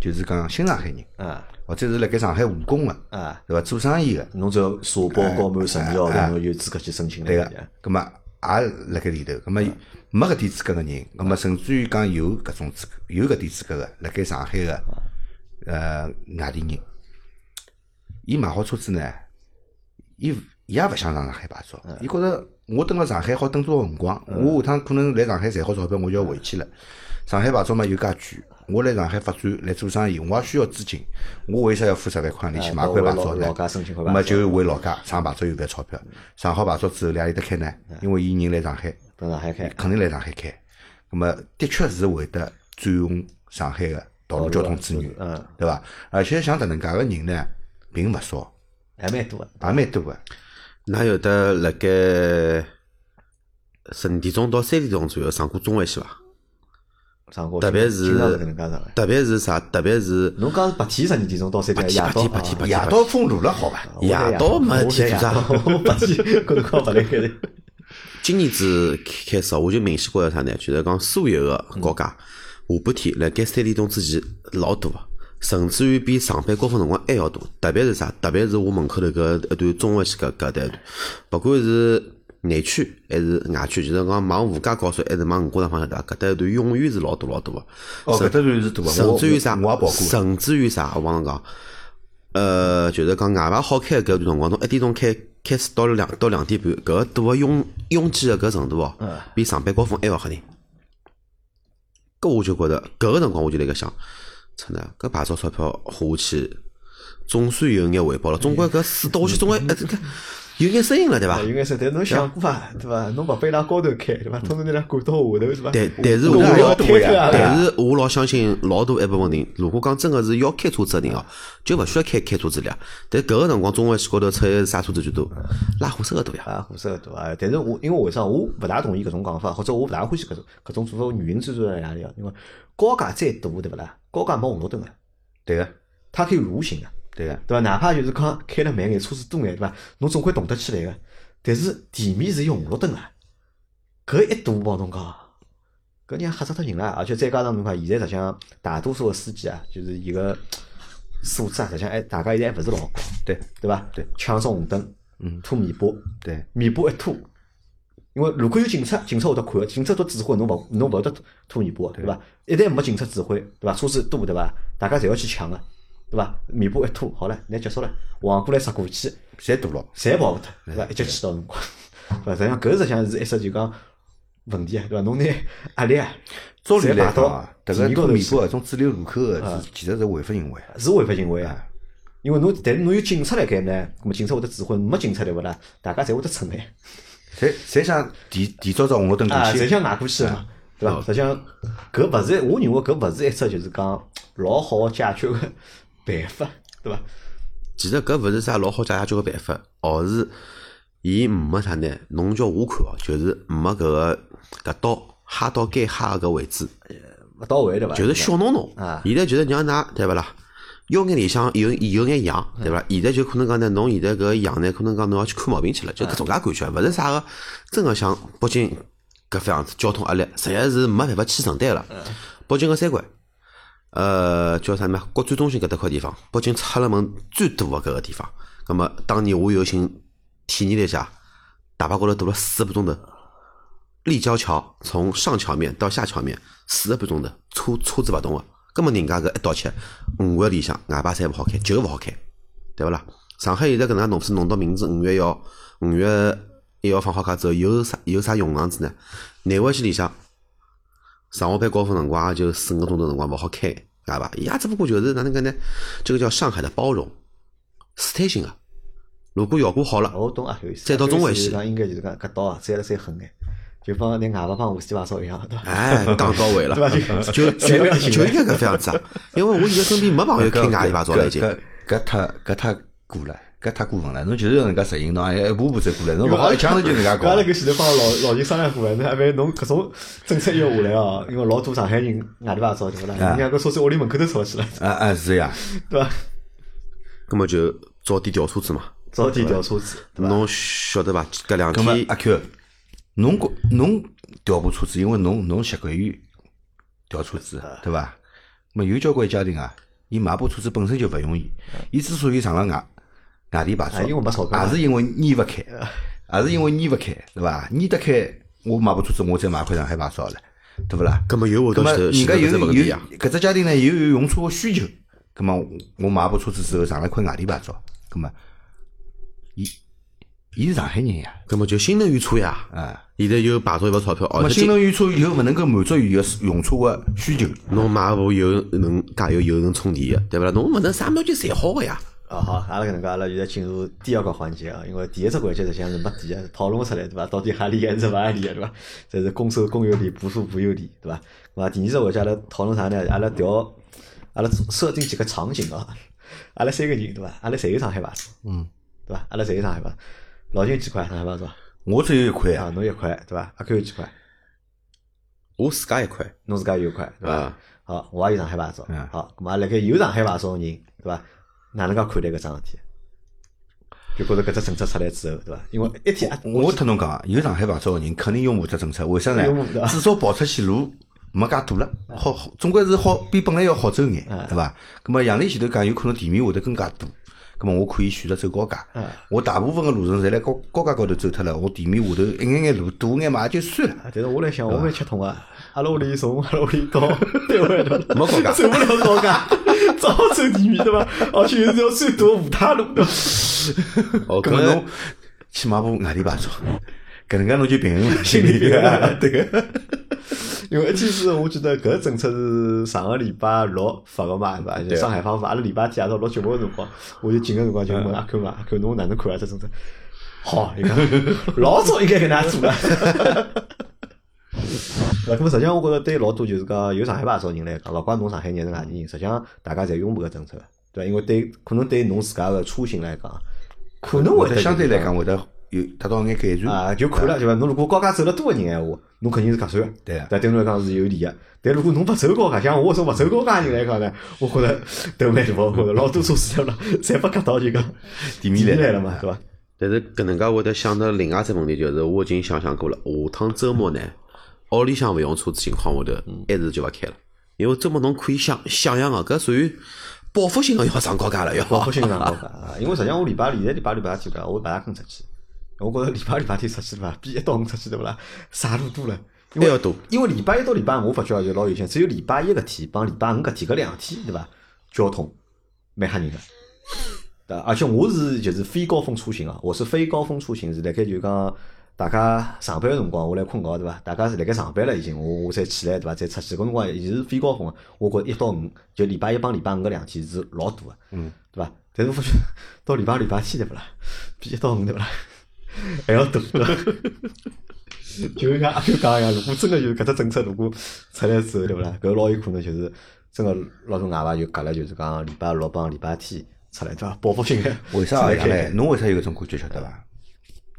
就是讲新上海人，
啊
或者是辣盖上海务工个，
啊，
对伐？做生意个，
侬只要社保交满十年侬有资格去申请了。
对个，咁么也辣盖里头，咁么没搿点资格个人，咁么甚至于讲有搿种资格，有搿点资格个，辣盖上海个呃外地人，伊买好车子呢，伊伊也勿想上上海牌照，伊觉着我蹲辣上海好蹲多少辰光，我下趟可能来上海赚好钞票，我就要回去了。上海牌照嘛又介贵，我来上海发展来做生意，我也需要资金，我为啥要付十万块钿去买块牌照呢？那么就回老家上牌照有搿钞票，上好牌照之后，哪里搭开呢？因为伊人来上海，
到上海开，
肯定来上海开。那么的确是会得占用上海个道路交通资源，
嗯，
对伐？而且像搿能介个人呢，并勿少，
还蛮多的。
也蛮多个。
㑚有得辣盖十二点钟到三点钟左右上过中环线伐？特别是。特别是啥？特别是
侬讲是白天十二点钟到三点，夜到
白天白天
夜到封路了，好吧？
夜到没事体做啥
我白天搿辰光勿来开的。
今年子开始，我就明显觉着啥呢？就是讲所有个高架下半天辣盖三点钟之前老多个，甚至于比上班高峰辰光还要多。特别是啥？特别是我门口头搿一段中环线搿搿段，勿管是内区还是外区，就是讲往吴家高速还是往五角场方向对伐？搿搭一段永远是老多老多个。
哦，搿搭段是多个，
甚至于啥？
跑过。
甚至于啥？我帮侬讲，呃，就是讲外牌好开搿段辰光，从一点钟开开始到两到两点半，搿个堵个拥拥挤个搿程度哦，比上班高峰还要吓人。搿我就觉着搿个辰光我就辣盖想，操呢，搿牌照钞票花下去，总算有眼回报了。总归搿水倒下去，总归呃这个有眼声音了，对伐？
有眼说，但侬想过伐？对伐？侬勿拨伊拉高头开，对伐？通通拿伊拉赶到下头，是伐？
但但是我
我
老
推脱啊
但是我老相信老大一部分人，如果讲真个是要开车子个人哦，就勿需要开开车子了。但搿个辰光中环线高头出现啥车子最多？拉货车个多呀。
啊，火车多啊！但是我因为为啥我勿大同意搿种讲法，或者我勿大欢喜搿种搿种做法，原因之处在哪里啊？因为高架再堵，对勿啦？高架没红绿灯个，
对个，
它可以蠕行个，
对个。
对伐？哪怕就是讲开了慢眼，车子多眼，对伐？侬总归动得起来个。但是地面是有红绿灯个，搿一堵帮侬讲，搿人吓死脱人了。而且再加上侬看，现在实际上大多数个司机啊，就是伊个素质啊，实际上还大家现在还勿是老高，
对
对伐？
对，
抢上红灯，
嗯
拖尾巴，
对，
尾巴一拖，因为如果有警察，警察会得看，警察都指挥侬勿侬勿会得拖尾巴，对伐？一旦没警察指挥，对伐？车子多，对伐？大家侪要去抢个，对伐？尾巴一拖，好了，那结束了，横过来杀过去，
侪堵了。
侪跑勿脱，对伐？一脚气到辰光，对伐？实际上搿实际上是一只就讲问题啊，对伐？侬拿压力啊，
照理来讲啊，迭个拖尾巴搿种主流路口个是其实是违法行为。
是违法行为啊。因为侬，但是侬有警察辣盖呢，咾么警察会得指挥，没警察对勿啦？大家侪会得出来。
侪侪想提提早只红绿灯过
啊，
去
侪。想挨过去嘛，对伐？实际上，搿勿是，我认为搿勿是一只就是讲老好解决个办法，对伐？
其实搿勿是啥老好解决个办法，而是伊没啥呢。侬叫我看哦，就是没搿个搿刀哈到该哈个搿位置，
勿到位对伐？
就是小弄弄
啊。
现在就是让㑚对勿啦？腰眼里向有有眼痒，对伐？现在就可能讲呢，侬现在搿痒呢，可能讲侬要去看毛病去了，就搿种介感觉，勿是啥个真个像北京搿副样子交通压力，实在是没办法去承担了。北京个三环，呃，叫啥么？国展中心搿搭块地方，北京出了门最多个搿个地方。葛么当年我有幸体验了一下，大巴高头堵了四个半钟头。立交桥从上桥面到下桥面四个半钟头，车车子勿动个。葛末人家搿一道切，五月里向外牌侪勿好开，就勿好开，对勿啦？上海现在搿能介弄是弄到明年五月一号，五月一号放好假之后，有啥有啥用场子呢？内环线里向上下班高峰辰光也就四五个钟头辰光勿好开，对伐，伊也只不过就是哪能个呢？这个叫上海的包容，试探性个。如果效果好了，
我懂啊。
再到中环线
就是讲应该就是讲搿刀啊，再了再狠眼，就帮拿外牌帮无锡牌照一样，对伐？
哎，讲到位了，就 就
就
就应该搿副样子啊！因为我现在身边没朋友开外地牌照了已经。
搿搿太搿太过了，搿太过分了。侬就是要人家实行，侬还要一步步走过来，侬勿好一枪头就人家搞
阿。拉搿前头帮老老人商量过个，侬还万侬搿种政策要下来哦，因为老多上海人外地牌照对勿啦？
啊
人家搿车子屋里门口头吵起来，
啊啊是呀，
对伐？
葛么就早点调车子嘛。
早点调车子，对伐？
侬晓得伐？搿两天
阿 Q，侬觉侬调部车子，因为侬侬习惯于调车子，对伐？么有交关家庭啊，伊买部车子本身就勿容易，伊之所以上了外外地牌照，
啊因为没
也是因为捏勿开，也是因为捏勿开，对伐？捏得开，我买部车子，我再买块上海牌照了，对勿啦？
葛么又会
咁么
到前头前头
人家有有
搿只
家庭呢，有有用车个需求，咁么我买部车子之后上了块外地牌照，咁么伊伊是上海人呀，
葛么就新能源车呀，
啊，
现在又排到一部钞票，
新能源车又勿能够满足伊个用车个需求，
侬买部有能加油又能充电个，对勿啦？侬勿能啥物事侪好个呀。
啊好，阿拉搿能介，阿拉现在进入第二个环节啊，因为第一只环节实际上是没底个，讨论出来对伐？到底合理还是勿合理个对伐？这是公收公有理，不收不有理对伐？那么第二只环节阿拉讨论啥呢？阿拉调，阿拉设定几个场景啊，阿拉三个人对伐？阿拉侪有上海牌照，
嗯，
对伐？阿拉侪有上海牌照，老金几块上海牌照
我只有一块
啊？
啊，
侬一块对伐？阿 Q 有几块？
我自家一块，
侬自家有一块对伐
啊？
好，我也有上海牌照
嗯，
好，咁么辣盖有上海牌照个人对伐？哪能介看待搿桩事体？就觉着搿只政策出来之后，对伐？因为一天啊，
我特侬讲啊，有上海牌照个人肯定拥护这政策，为啥呢至少跑出去路没介堵了，好，好总归是好比本来要好走眼，对伐？咁么杨丽前头讲，有可能地面会得更加堵。咁么我可以选择走高架
嗯，
我大部分个路程侪辣高高架高头走脱了，我地面下头一眼眼路堵眼嘛也就算了。
但是我来想，我蛮吃痛啊！阿拉屋里从阿拉屋里到单位？
没高架
走不了高架，只好走地面对伐？而且是条最大的五塔路对伐？
哦，
咁么侬
搿
去买部外地牌照，搿能介侬就平衡了心里个，对个。
因为一天是我记得搿政策是上个礼拜六发个嘛，对伐？就上海方发，阿拉礼拜天夜到六节目个辰光，我就进个辰光就问阿 Q 嘛，阿 Q 侬哪能看啊？这政策？好，伊讲老早应该搿能样做了。那咁么实际上，我觉着对老多就是讲有上海牌照人来讲，勿管侬上海人还是外地人，实际上大家侪拥抱搿政策的，对伐？因为对可能对侬自家个出行来讲，可能会
会得
得
相对来讲会得有达到眼改善
啊，就看了对伐？侬如果高架走了多个人闲话，侬肯定是合算个，
对啊
对侬来讲是有利个。但如果侬勿走高架，像我这种勿走高架人来讲呢，我觉着头蛮大，我觉着老多车子了，侪被夹到就讲
地面来
来了嘛，对伐？
但是搿能介会得想到另外一只问题，就是我已经想想过了，下趟周末呢，屋里向勿用车子情况下头，还是就勿开了，因为周末侬可以想想象个，搿属于报复性个要上高架了，要
报复性上高架 啊，因为实际上我礼拜现在礼拜礼拜天对伐？我勿大肯出去，我觉着礼拜六礼拜天出去对伐？比一到五出去对勿啦？啥路多了。因为
还要多
因为礼拜一到礼拜五我发觉就老有限，只有礼拜一搿天帮礼拜五搿天搿两天对伐？交通蛮吓人个。对伐，而且我是就是非高峰出行啊，我是非高峰出行是辣盖就讲大家上班个辰光我来困觉对伐？大家是辣盖上班了已经，我我才起来对伐？再出去搿辰光伊是非高峰个，我觉着一到五就礼拜一帮礼拜五搿两天是老大个，嗯，对伐？但是我发觉 到礼拜礼拜天对勿啦？比一到五对勿啦？还要大对伐？就像阿 Q 讲一样，如果真个就是搿只政策如果出来之后对勿啦？搿老有可能就是真个老多外卖就隔了，就是讲礼拜六帮礼拜天出来对伐？报复性个
为啥
出来
这样嘞？侬为啥有搿种感觉晓得伐？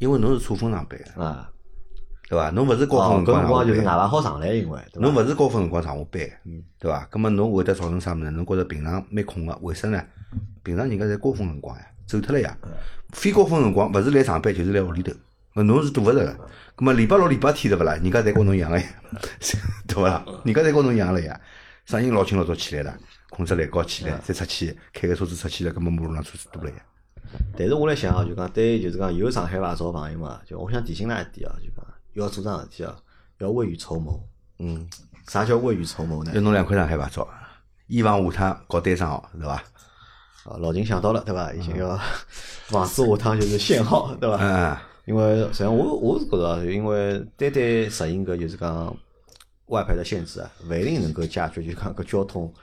因为侬是错峰上班的，
啊？
对伐？侬勿是高
哦
峰，辰
搿辰光就是外
上班，
牌好上来，因为
侬勿是高峰辰光上下班，对伐？葛末侬会得造成啥物事？侬觉着平常蛮空个，为啥呢？平常人家侪高峰辰光呀，走脱了呀。非高峰辰光勿是来上班就是来屋里头，那侬是躲勿着个。葛末礼拜六、礼拜天对勿啦？人家侪跟侬一样个呀，对勿啦？人家侪跟侬一样了呀。啥人老清老早起来了，困只懒觉起来，再出去开个车子出去了，葛末马路上车子多了呀。
但是我来想啊，就讲对，就是讲有上海牌照的朋友嘛，就我想提醒㑚一点啊，就讲要做桩事体啊，要未雨绸缪。
嗯，
啥叫未雨绸缪呢？
要弄两块上海牌照，以防下趟搞单双号，对伐？
啊，老金想到了，对伐？已经要 防止下趟就是限号，对伐？
嗯，
因为实际上我我是觉着啊，因为单单实行搿就是讲外牌的限制啊，勿一定能够解决就讲搿交通。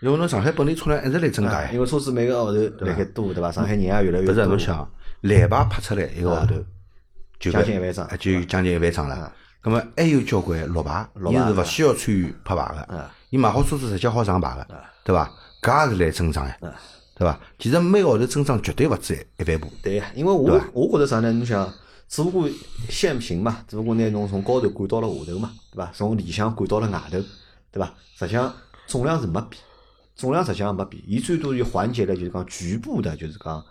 因为侬上海本地车辆一直在增加呀。
啊因为车子每个号头辣盖多，对伐？上海人也越来越
勿
多。
是侬想，蓝牌拍出来一个号头，就
将近一万张
哎就将近一万张了。那么还有交关绿牌，伊是勿需要参与拍牌个，伊买好车子直接好上牌个，对伐？搿也是来增长呀，对伐？其实每个号头增长绝对勿止一万部。
对，因为我我觉着啥呢？侬想，只不过限行嘛，只不过拿侬从高头赶到了下头嘛，对伐？从里向赶到了外头，对伐？实际上总量是没变，总量实际上没变，伊最多就缓解了就是讲局部的，就是讲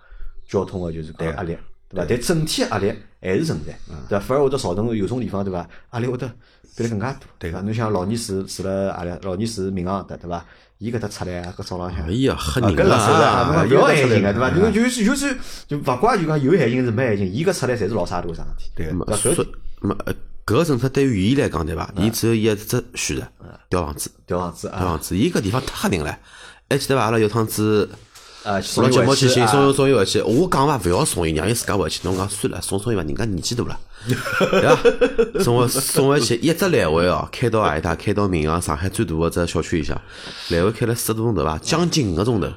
交通的就是讲压力，对伐？但整体压力还是存在，对伐？反而会得造成有种地方，对伐？压力会得变得更加大，对伐？侬像老年住住了阿拉老年住民航搭，对伐？伊搿搭出来啊，搿早浪向
哎。呀，吓人啊！
勿要害心个，对伐？就是就是就勿怪就讲有害心是没害心，伊搿出来侪是老啥大个桩事体。
对
没
搿所以
所没呃搿个政策对于伊来讲，对伐？伊只有一只选择，调房子，
调房子啊，
调房子。伊搿地方太吓人了，还记得伐？阿拉有趟子
啊，
送了节目去寻送
送
送伊回去，我讲伐，勿要送伊，让伊自家回去。侬讲算了，送送伊伐，人家年纪大了，对伐？送回送回去，一只来回哦，开到阿里搭？开到闵行上海最大个只小区里向，来回开了四个多钟头伐，将近五个钟头，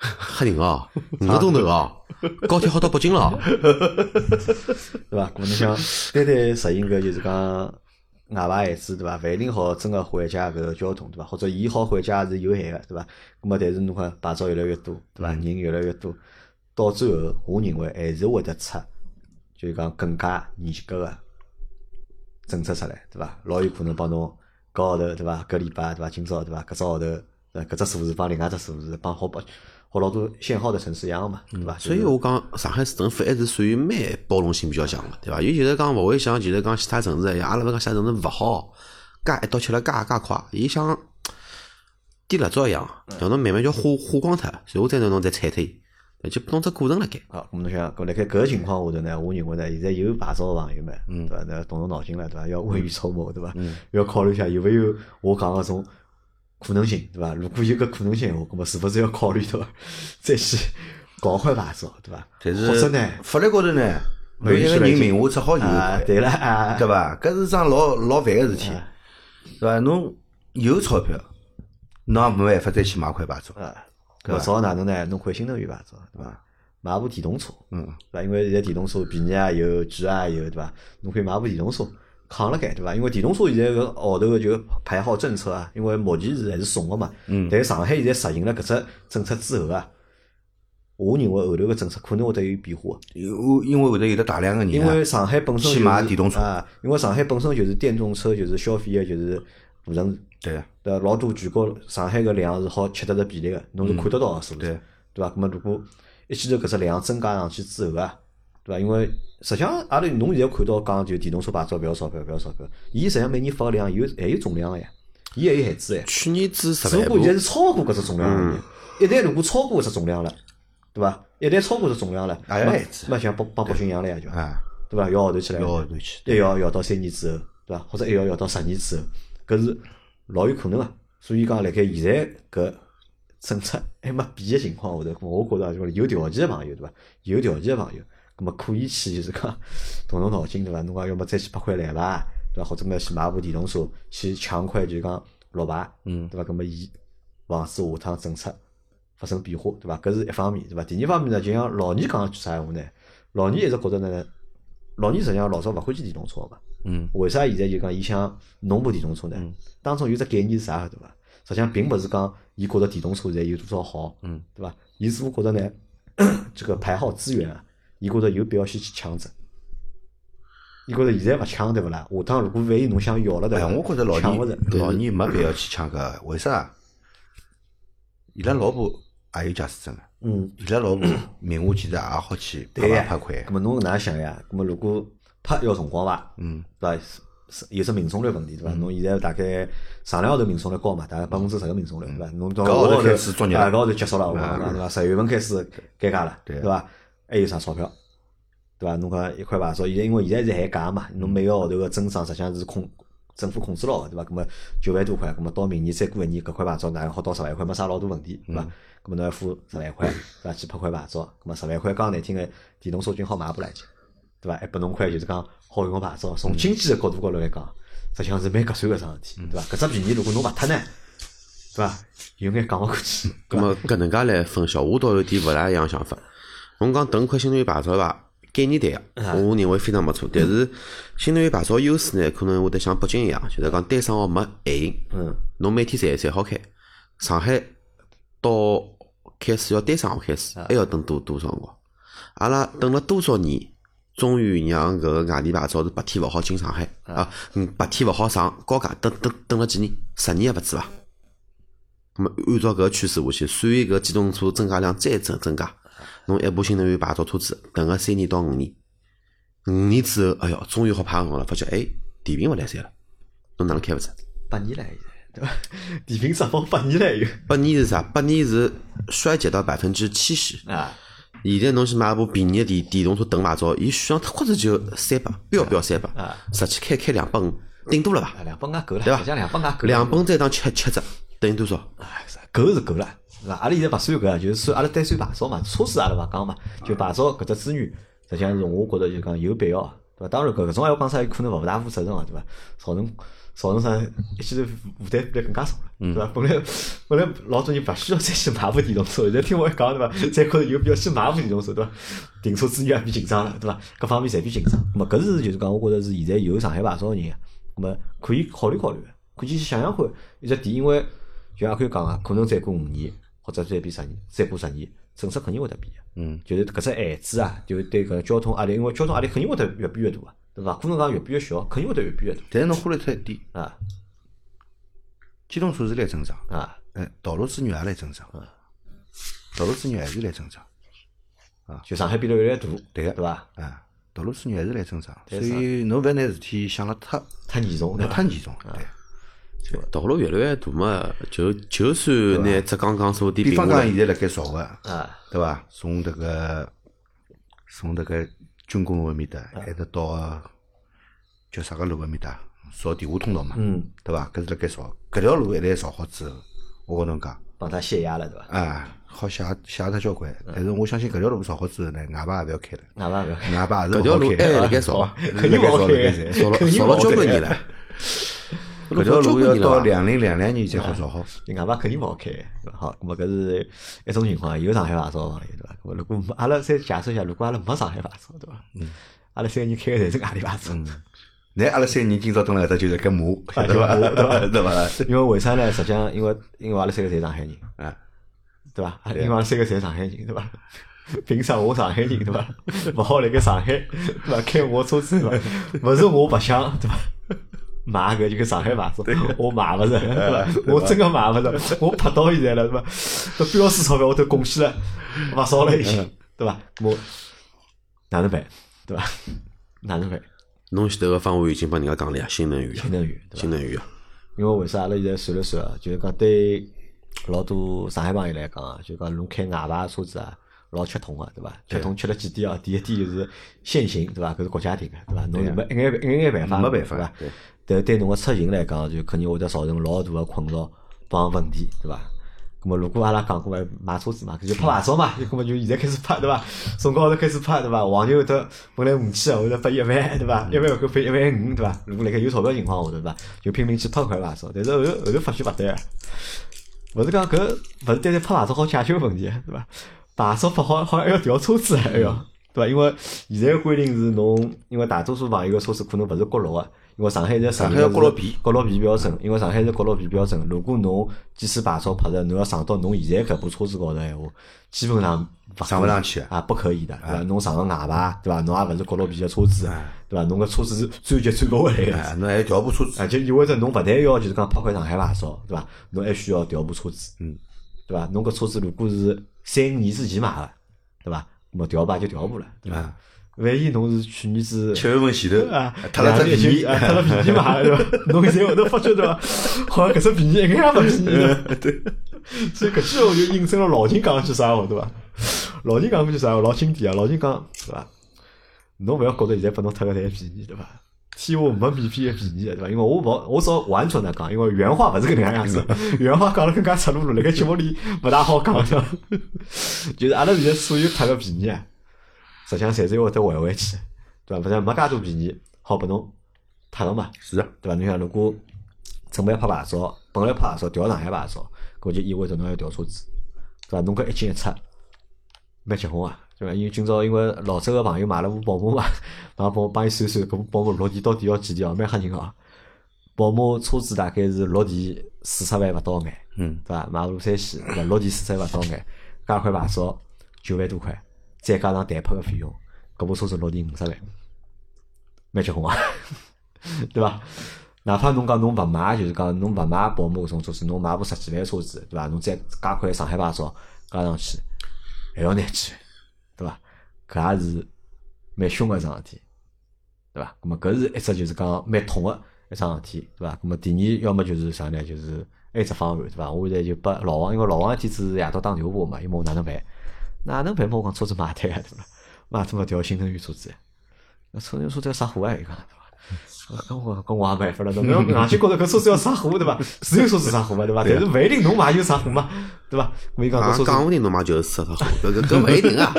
吓人哦，五个钟头哦，高铁好到北京了哦。
对伐？可能想单单实行搿就是讲外牌孩子对伐？勿一定好真个缓解搿个交通对伐？或者伊好缓解也是有限个对伐？葛末但是侬看牌照越来越多对伐？人越来越多，到最后我认为还是会得出，就是讲更加严格个政策出来对伐？老有可能帮侬搿号头对伐？搿礼拜对伐？今朝对伐？搿只号头呃搿只数字帮另外只数字帮好帮和老多限号的城市一样个嘛对伐？
所以我讲，上海市政府还是属于蛮包容性比较强个，对伐？伊就是讲勿会像就是讲其他城市一样，阿拉勿讲其他城市勿好，介一刀切了介介快，伊像点蜡烛一样，让侬慢慢叫化化光脱，然后再让侬再踩脱伊，就不侬只过程辣盖。
好，咁侬想，搿辣盖搿个情况下头呢，我认为呢，现在有牌照个朋友们，
嗯
对伐？那动动脑筋了，对伐？要未雨绸缪，对伐？要考虑一下有没有我讲个种可能性，对伐？如果有个可能性，我搿么是勿是要考虑对伐？再去搞块牌照，对伐？
但
或者
是
呢？
法律高头呢，每一个人名下只好有
对了啊，
对伐？搿是桩老老烦个事体，对伐？侬有钞票，侬也没办法再去买块牌照，
啊，搿照哪能呢？侬看新能源牌照，对伐？买部电动车，
嗯，
对伐？因为现在电动车便宜啊有，贵啊有，对伐？侬可以买部电动车扛辣盖，对伐？因为电动车现在搿号头个就排号政策啊，因为目前是还是松个嘛，嗯，但是上海现在实行了搿只政策之后啊，我认为后头个政策可能会得有变化。
有因为会得有得大量个人啊，
因为上海本身
去
就是
买电动车
啊，因为上海本身就是电动车就是消费个就是大城市，
对啊，
对伐？老多全国上海个量是好吃得着比例个，侬是看得到个数字，
对
对伐？咁么如果一记头搿只量增加上去之后啊，对伐？因为实际上阿拉侬现在看到讲就电动车牌照勿要钞票，勿要钞票，伊实际上每年发个量有还有总量个呀，伊还有限制个呀。
去年子十万部
只不过现在是超过搿只总量而已。一旦如果超过搿只总量了，对伐？一旦超过搿只总量了，
也要
那
限制
那像帮帮北京一样了呀，就
啊，
对伐？摇号头起来了，
摇号头去
一摇摇到三年之后，对伐？或者一摇摇到十年之后，搿是老有可能个。所以讲，辣盖现在搿政策还没变个情况下头，我觉着就是有条件个朋友，对伐？有条件个朋友，葛末可以去就是讲 动动脑筋，对伐？侬讲要么再去拍块蓝牌，对伐？或者么去买部电动车，去抢块就是讲绿牌，嗯，对伐？葛末以防止下趟政策发生变化，对伐？搿是一方面，对伐？第二方面呢，就像老倪讲句啥闲话呢？老倪一直觉着呢，老倪实际上老早勿欢喜电动车个嘛。
嗯，
为啥现在就讲伊想弄部电动车呢？当中有只概念是啥晓得伐？实际上并勿是讲伊觉着电动车现在有多少好，嗯，对伐？伊似乎觉着呢，这个排号资源啊，伊觉着有必要先去抢着。伊觉着现在勿抢对勿啦？下趟如果万一侬想要了对
哎，
伐？
我觉着老
抢勿着。
老年没必要去抢搿，为啥？伊拉老婆也有驾驶证个，
嗯，
伊拉老婆名下其实也好去拍
对呀，
拍拍块
咁，么侬哪能想呀？咁么如果拍要辰光伐？
嗯，
对伐？是有只命中率问题对伐？侬现在大概上两号头命中率高嘛，大概百分之十个命中率对伐？侬到
搿号头
头
开始作业了
啊搿号头结束了，对伐？十月份开始尴尬了，
对
对伐？还有啥钞票？对伐？侬讲一块牌照，现在因为现在是限价嘛，侬每个号头个增长实际上是控政府控制牢个，对伐？咁么九万多块，咁么到明年再过一年，搿块牌照哪能好到十万块，没啥老大问题，对伐？咁么侬要付十万块，对伐？几百块牌照，咁么十万块讲难听个，电动车均好买部来劲，对伐？还拨侬块就是讲好用个牌照，从经济个角度高头来讲，实际上是蛮合算个桩事体，对伐？搿只便宜如果侬勿脱呢，对伐？有眼讲勿过去，
咁么搿能介来分析，我倒有点勿大一样想法。侬讲等块新能源牌照伐？概念对个，我认为非常勿错。但是新能源牌照优势呢，可能会得像北京一样，就是讲单双号没限行。
嗯，
侬每天侪侪好开。上海到开始要单双号开始，还要等多多少辰光？阿拉等了多少年，终于让搿个外地牌照是白天勿好进上海啊，嗯，白天勿好上高架，等等等了几年，十年也勿止伐？那么按照搿个趋势下去，随搿机动车增加量再增增加，侬一部新能源牌照车子等个三年到五年，五年之后，哎哟，终于好派辰光了，发觉哎，电瓶勿来三了，侬哪能开勿出？
八年了现在，对伐？电瓶质保八年了有
八年是啥？八年是衰减到百分之七十。
啊，
现在侬去买部便宜的电电动车等牌照，伊续航脱或者就三百，标标三百
啊，
实际开开两百五，顶多了伐？
两百五够了，
对伐
实际上两百五够了，
两本再当七七折，等于多少？
够是够了，对伐？阿拉现在勿算搿个，就是算阿拉单算牌照嘛，车子阿拉勿讲嘛，就牌照搿只资源，实际上是我觉着就讲有必要，对伐？当然搿搿种闲话讲出来可能勿大负责任啊，对伐？造成造成啥一记头负担变得更加重了，对伐？本来本来老多人勿需要再去买部电动车，现在听我一讲，对伐？再觉着有必要去买部电动车，对伐？停车资源也变紧张了，对伐？各方面侪变紧张。咾么搿是就是讲，我觉着是现在有上海牌照个人啊，咾么可以考虑考虑个，可以去想想看一只点，因为就也可以讲个，可能再过五年或者再变十年，再过十年，政策肯定会得变个。
嗯，
就是搿只限制啊，就对搿交通压力，因为交通压力肯定会得越变越大啊，对伐？可能讲越变越小，肯定会得越变越大
但是侬忽略脱一点，
啊
机动车是来增长，
啊
哎，道路资源也来增长，道路资源还是来增长，
就上海变得越来越大，
对个
对伐？
啊，道路资源还是来增长，所以侬勿要拿事体想了太
太严重，对？
太严重，
啊
对。
道路越来越大嘛，就就算拿只刚刚说的
比方讲，现在辣盖造个，
啊
对伐？从迭个从迭个军工路埃面搭，
啊
一直到叫啥个路埃面搭，造地下通道嘛，
嗯，
对伐？搿是辣盖造，搿条路一旦造好之后，我跟侬讲，
帮他泄压了，对伐？
啊，好写写脱交关。但是我相信搿条路造好之后呢，外牌也勿要开了，
哪怕搿
外牌也是
搿条路
勿好开的
还辣盖 造
啊
肯定勿好开
造
造了造了交关年了，
搿条路要到
两
两零两两年才好造好。
外牌肯定勿好开？好，咁么搿是一种情况，有上海牌照个朋友，对伐？如果没阿拉再假设一下，如果阿拉没上海牌照，对伐？嗯，阿拉三个人开个侪是外地牌照，
那阿拉三个人今朝蹲辣搿搭就是搿骂，
啊
对伐？
对伐
对伐？
因为为啥呢？实际上，因为因为阿拉三个侪上海人，
啊，
对伐？因为阿拉三个侪上海人，对伐？凭啥我上海人对伐？勿好辣盖上海对伐？开我车子对伐？勿是我白相对伐？买搿就跟上海牌照，我买勿着对伐？我真个买勿着，我拍到现在了对伐？搿标书钞票我都贡献了勿少了已经，对伐？我哪能办对伐？哪能办？
侬前头个方案已经帮人家讲了呀，新能源，
新能源
新？能源啊，
因为为啥阿拉现在算了算啊，就是讲对老多上海朋友来讲啊，就讲侬开外牌车子啊，老吃痛个，对伐？吃痛吃了几点啊？第一点就是限行，对伐？搿是国家定个，对伐？侬是没一眼一眼办法，
没办法
对伐？但对侬个出行来讲，就肯定会得造成老大个困扰帮问题，对伐？咁么，如果阿拉讲过买车子嘛，搿就拍牌照嘛，咁么就现在开始拍，对伐？从高头开始拍，对伐？黄牛会得本来五千，后头发一万，对伐？一万后头拨一万五，对伐？如果辣盖有钞票情况下头，对伐？就拼命去拍块牌照，但是后头后头发现勿对啊，勿是讲搿勿是单单拍牌照好解决问题，对伐？牌照拍好好像还要调车子，还要对伐？因为现在个规定是侬，因为大多数朋友个车子可能勿是国六个，因为上海现在
上海要国六 B
国六 B 标准，因为上海是国六 B 标准。如果侬即使牌照拍的，侬要上到侬现在搿部车子高头闲话，基本上勿
上勿上去
啊，不可以的，对伐？侬上个外牌，对伐？侬也勿是国六 B 的车子，对伐？侬个车子是转就转勿回来个。
哎，侬还要调部车子，
啊，就意味着侬勿但要就是讲拍块上海牌照，对伐？侬还需要调部车子，
嗯，
对伐？侬个车子如果是三五年之前买个，对伐？那么调牌就调部了，对伐？
啊，
万一侬是去年子
七月份前头
啊，
脱了只
两年
便宜，
脱了便宜买对伐？侬现在后头发觉对伐？好像搿只便宜一眼也勿便宜了。对，所以搿句闲话就印证了老金讲句啥话对伐？老金讲句啥话老经典啊！老金讲对伐？侬勿要觉着现在拨侬脱个侪便宜对伐？天下没免费个便宜的对伐？因为我勿我只完全的讲，因为原话勿是搿能样子，原话讲了更加赤裸裸，辣盖节目里勿大好讲对伐？就是阿拉现在所有脱个便宜啊。实际上侪是要会得还回去，对伐？勿然没介多便宜，好拨侬脱了嘛，
是啊，
对伐？侬想如果准备拍牌照，本来拍牌照调上海牌照，搿就意味着侬要调车子，对伐？侬搿一进一出，蛮结棍啊，对伐？因为今朝因为老周个朋友买了部宝马嘛，然后帮我帮伊算算，搿部宝马落地到底要几钿哦？蛮吓人个啊！宝马车子大概是落地四十万勿到眼，
嗯，
对伐？马路三系，对伐？落地四十万勿到眼，加块牌照九万多块，再加上代拍个费用，搿部车子落地五十万，蛮结棍啊，对伐？哪怕侬讲侬勿买，就是讲侬勿买宝马搿种车子，侬买部十几万车子，对伐？侬再加块上海牌照加上去，还要廿几万，对伐？搿也是蛮凶个一桩事体，对伐？咁么搿是一只就是讲蛮痛个一桩事体，对伐？咁么第二要么就是啥呢？就是还有一只方案，对伐？我现在就拨老王，因为老王一天子夜到打电话嘛，伊问我哪能办？哪能办嘛？我讲车子买脱呀，对伐？买脱嘛调新能源车子呀，那车子要啥货啊？伊讲对伐？跟我跟我也没办法了，对伐？硬劲觉着搿车子要上货，对伐？是有车子上货嘛，对伐？但是勿一定侬买就上货嘛，对伐？我伊讲搿
啊，
车子
讲勿定侬买就是四套好，搿搿搿勿一定啊，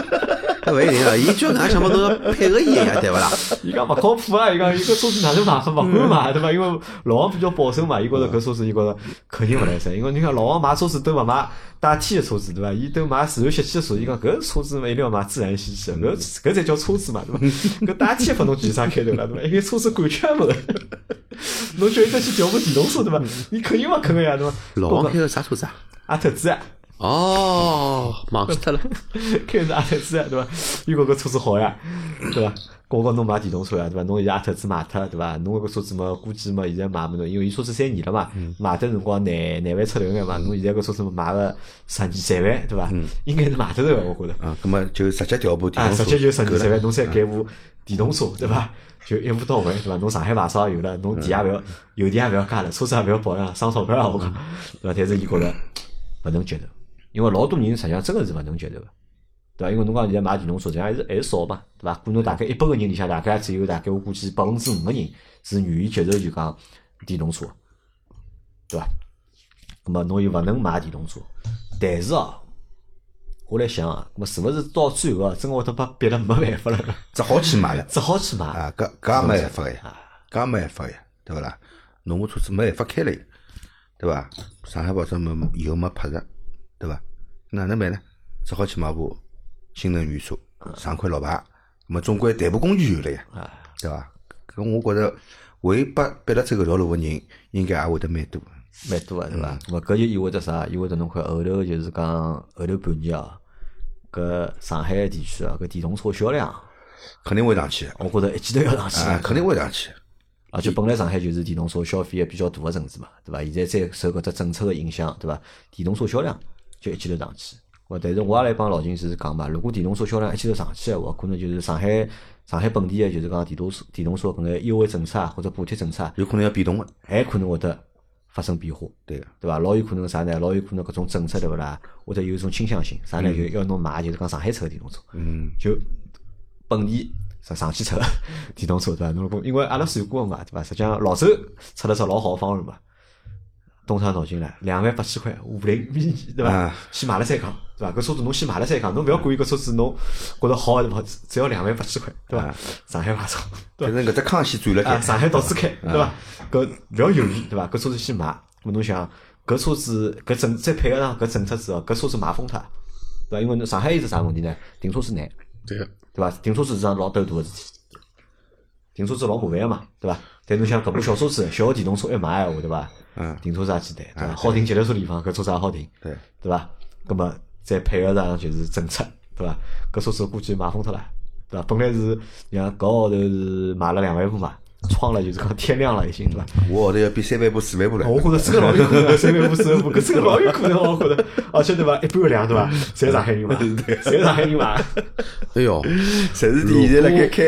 搿勿一定啊。伊就哪想嘛，侬要配合伊呀，对勿啦？
伊讲勿靠谱啊！伊讲伊搿车子哪能买法勿敢买，对伐？因为老王比较保守嘛，伊觉着搿车子伊觉着肯定勿来塞。因为你看老王买车子都勿买带气的车子，对伐？伊都买自然吸气的车，伊讲搿车子嘛一定要买自然吸气，搿搿才叫车子嘛，对伐？搿带气拨侬骑啥开头了，对伐？因为车子感 觉也没，侬叫伊再去调部电动车，对伐？伊肯定勿肯个呀，对伐？
老王开个啥车子啊？
阿特兹啊。
哦，忙死脱了。
开的是阿特兹啊，对伐？伊觉搿车子好呀，对伐？我讲侬买电动车呀，对伐？侬现在阿特兹卖脱，对伐？侬搿车子嘛，估计嘛，现在卖勿侬，因为伊车子三年了嘛，卖的辰光廿廿万出头眼嘛，侬现在搿车子卖个十二三万，对伐？应该是卖得头个，我觉着。
啊，葛么就直接调部电
啊，
动车，
直接就十二三万，侬再改部电动车，对伐？就一步到位，对伐？侬上海牌照也有了，侬地也勿要，油电也勿要加了，车子也勿要保养，省钞票啊！我讲，对伐？但是伊觉着勿能接受，因为老多人实际上真个是勿能接受个，对伐？因为侬讲现在买电动车，实际上还是还是少嘛，对伐？可能大概一百个人里向，大概只有大概我估计百分之五个人是愿意接受就讲电动车，对伐？那么侬又勿能买电动车，但是哦，我来想啊，那么是勿是到最后啊，真个会得把逼得没办法了，
只好去买了。
只好去买。
啊，搿搿也没办法个呀，搿也没办法个呀，对勿啦？侬个车子没办法开了，对伐？上海牌照没以后没拍着，对伐？哪能办呢？只好去买部新能源车，上块老牌，那么总归代步工具有了呀，对伐？搿我觉着会拨逼了走搿条路个人，应该也会得蛮多。
蛮多个对伐？咾么搿就意味着啥？意味着侬看后头就是讲后头半年哦，搿上海地区啊，搿电动车销量，
肯定会上去的，
我觉着一记头要上去
啊，肯定会上去的。
而且本来上海就是电动车消费也比较大个城市嘛，对伐？现在再受搿只政策个影响，对伐？电动车销量就一记头上去。我但是我也来帮老金是讲嘛，如果电动车销量一记头上去个话，可能就是上海上海本地个就是讲电动车电动车搿眼优惠政策啊，或者补贴政策啊，
有可能要变动个，
还可能会得发生变化。
对个。
对伐？老有可能啥呢？老有可能搿种政策对勿啦？或者有一种倾向性，啥呢？就要侬买就是讲上海出个电动车，
嗯，
就本地上上汽出个 电动车对伐？侬如果因为阿拉算过嘛，对伐？实际上老周出了只老好个方案嘛，东厂脑筋来两万八千块五菱 mini 对伐
啊？
先买了再讲，对伐？搿车子侬先买了再讲，侬勿要管伊搿车子侬觉着好还是勿好，只要两万八千块，对伐
啊？
上海牌照，对？
正搿只康先转了
啊，
开，
上海到处开，对伐？搿勿要犹豫，对伐？搿车子先买，咾侬想，搿车子搿政再配合上搿政策之后，搿车子买疯脱，对伐？因为侬上海有只啥问题呢？停车是难，
对个，
对伐？停车子是桩老头大个事体，停车子老麻烦个嘛，对伐？但侬想搿部小车子、小个电动车一买闲话，对伐？
嗯
停车子也简单，对伐？好停脚踏车地方，搿车子也好停，
对，
对伐？葛么再配合上就是政策，对伐？搿车子估计卖疯脱了，对伐？本来是像搿号头是买了两万部嘛，创了就是讲天亮了已经，对伐？
我后头要比三万步、四万步了。
我觉着这个老有可能，三万步、四万步，搿真个老有可能，我觉着，而且对伐？一半个量对伐？侪上海人买，侪是上海人嘛。
哎哟，
侪是现在辣盖开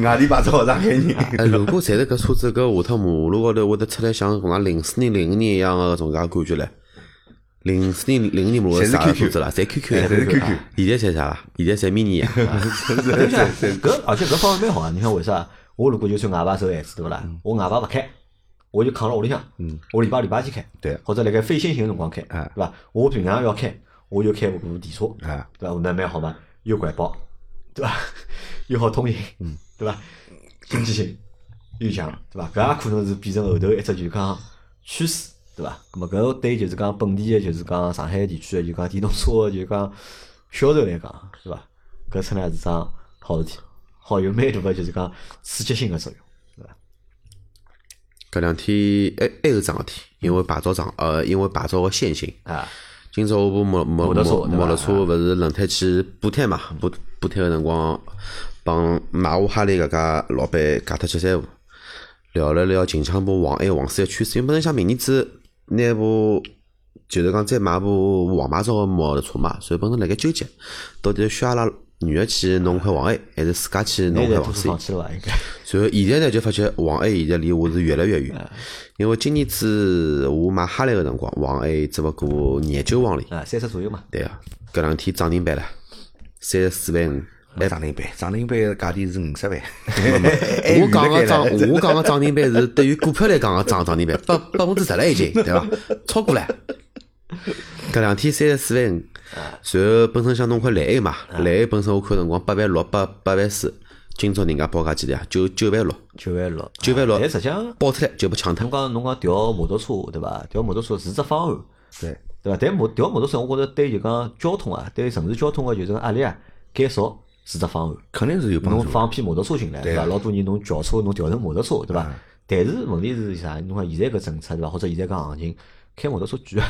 外地牌照个上海人。
哎，如果侪是搿车子搿下趟马路高头会得出来像搿能零四年、零五年一样个搿种介感觉唻。零四年、零五年马路
侪是
啥车子啦？侪 QQ 呀，
侪是 QQ
现在侪啥啦？现在侪 mini 呀，
搿而且搿方面蛮好啊！你看为啥？我如果就算外牌走孩子对勿啦？我外牌勿开，我就扛辣屋里向，我礼拜礼拜天开，
对
或者辣盖非限行个辰光开，
啊
对伐？我平常要开，我就开部电车，
啊
对伐？那蛮好嘛，又环保，对伐？又好通行，对伐？经济性又强，对伐？搿也可能是变成后头一只就是讲趋势，对伐？咁么搿对就是讲本地个就是讲上海地区个就讲电动车个就是讲销售来讲，对伐？搿出来是桩好事体，好有蛮大个就是讲刺激性个作用，对伐？
搿两天还还有桩事体，因为牌照涨，呃，因为牌照个限行。
啊，
今朝我部摩摩
摩托
摩托车勿是轮胎去补胎嘛？补补胎个辰光，帮买我哈雷搿家老板介脱七三五，聊了聊近腔部黄 A 黄 C 个趋势。因为本来想明年子拿部就是讲再买部黄牌照个摩托车嘛，所以本身辣盖纠结，到底需要阿拉女个去弄块黄 A，还是自家去弄块黄 C？
放弃了伐？应该
随后现在呢，就发觉黄 A 现在离我是越来越远，因为今年子我买哈雷个辰光，黄 A 只勿过廿九公里。
啊，三十左右嘛。
对啊，搿两天涨停板了，三十四万五，来
涨停板，涨停板个价钿是五十万。
我讲个涨，我讲个涨停板是对于股票来讲个涨涨停板，百百分之十了已经，对伐？超过了。搿两天三十四万五，随后本身想弄块蓝 A 嘛，蓝 A 本身我看辰光八万六、八八万四，今朝人家报价几钿啊？九九万六，
九万六，
九万六
但实际上，
报出来就被抢脱
侬。讲侬讲调摩托车对伐？调摩托车是只方案，
对，
对伐？但摩调摩托车，我觉着对就讲交通啊，对城市交通个就是压力啊减少是只方案。
肯定是有帮助的。
侬放批摩托车进来，对伐？老多人侬轿车侬调成摩托车，对伐？但是问题是啥？侬看现在搿政策对伐？或者现在搿行情，开摩托车贵啊，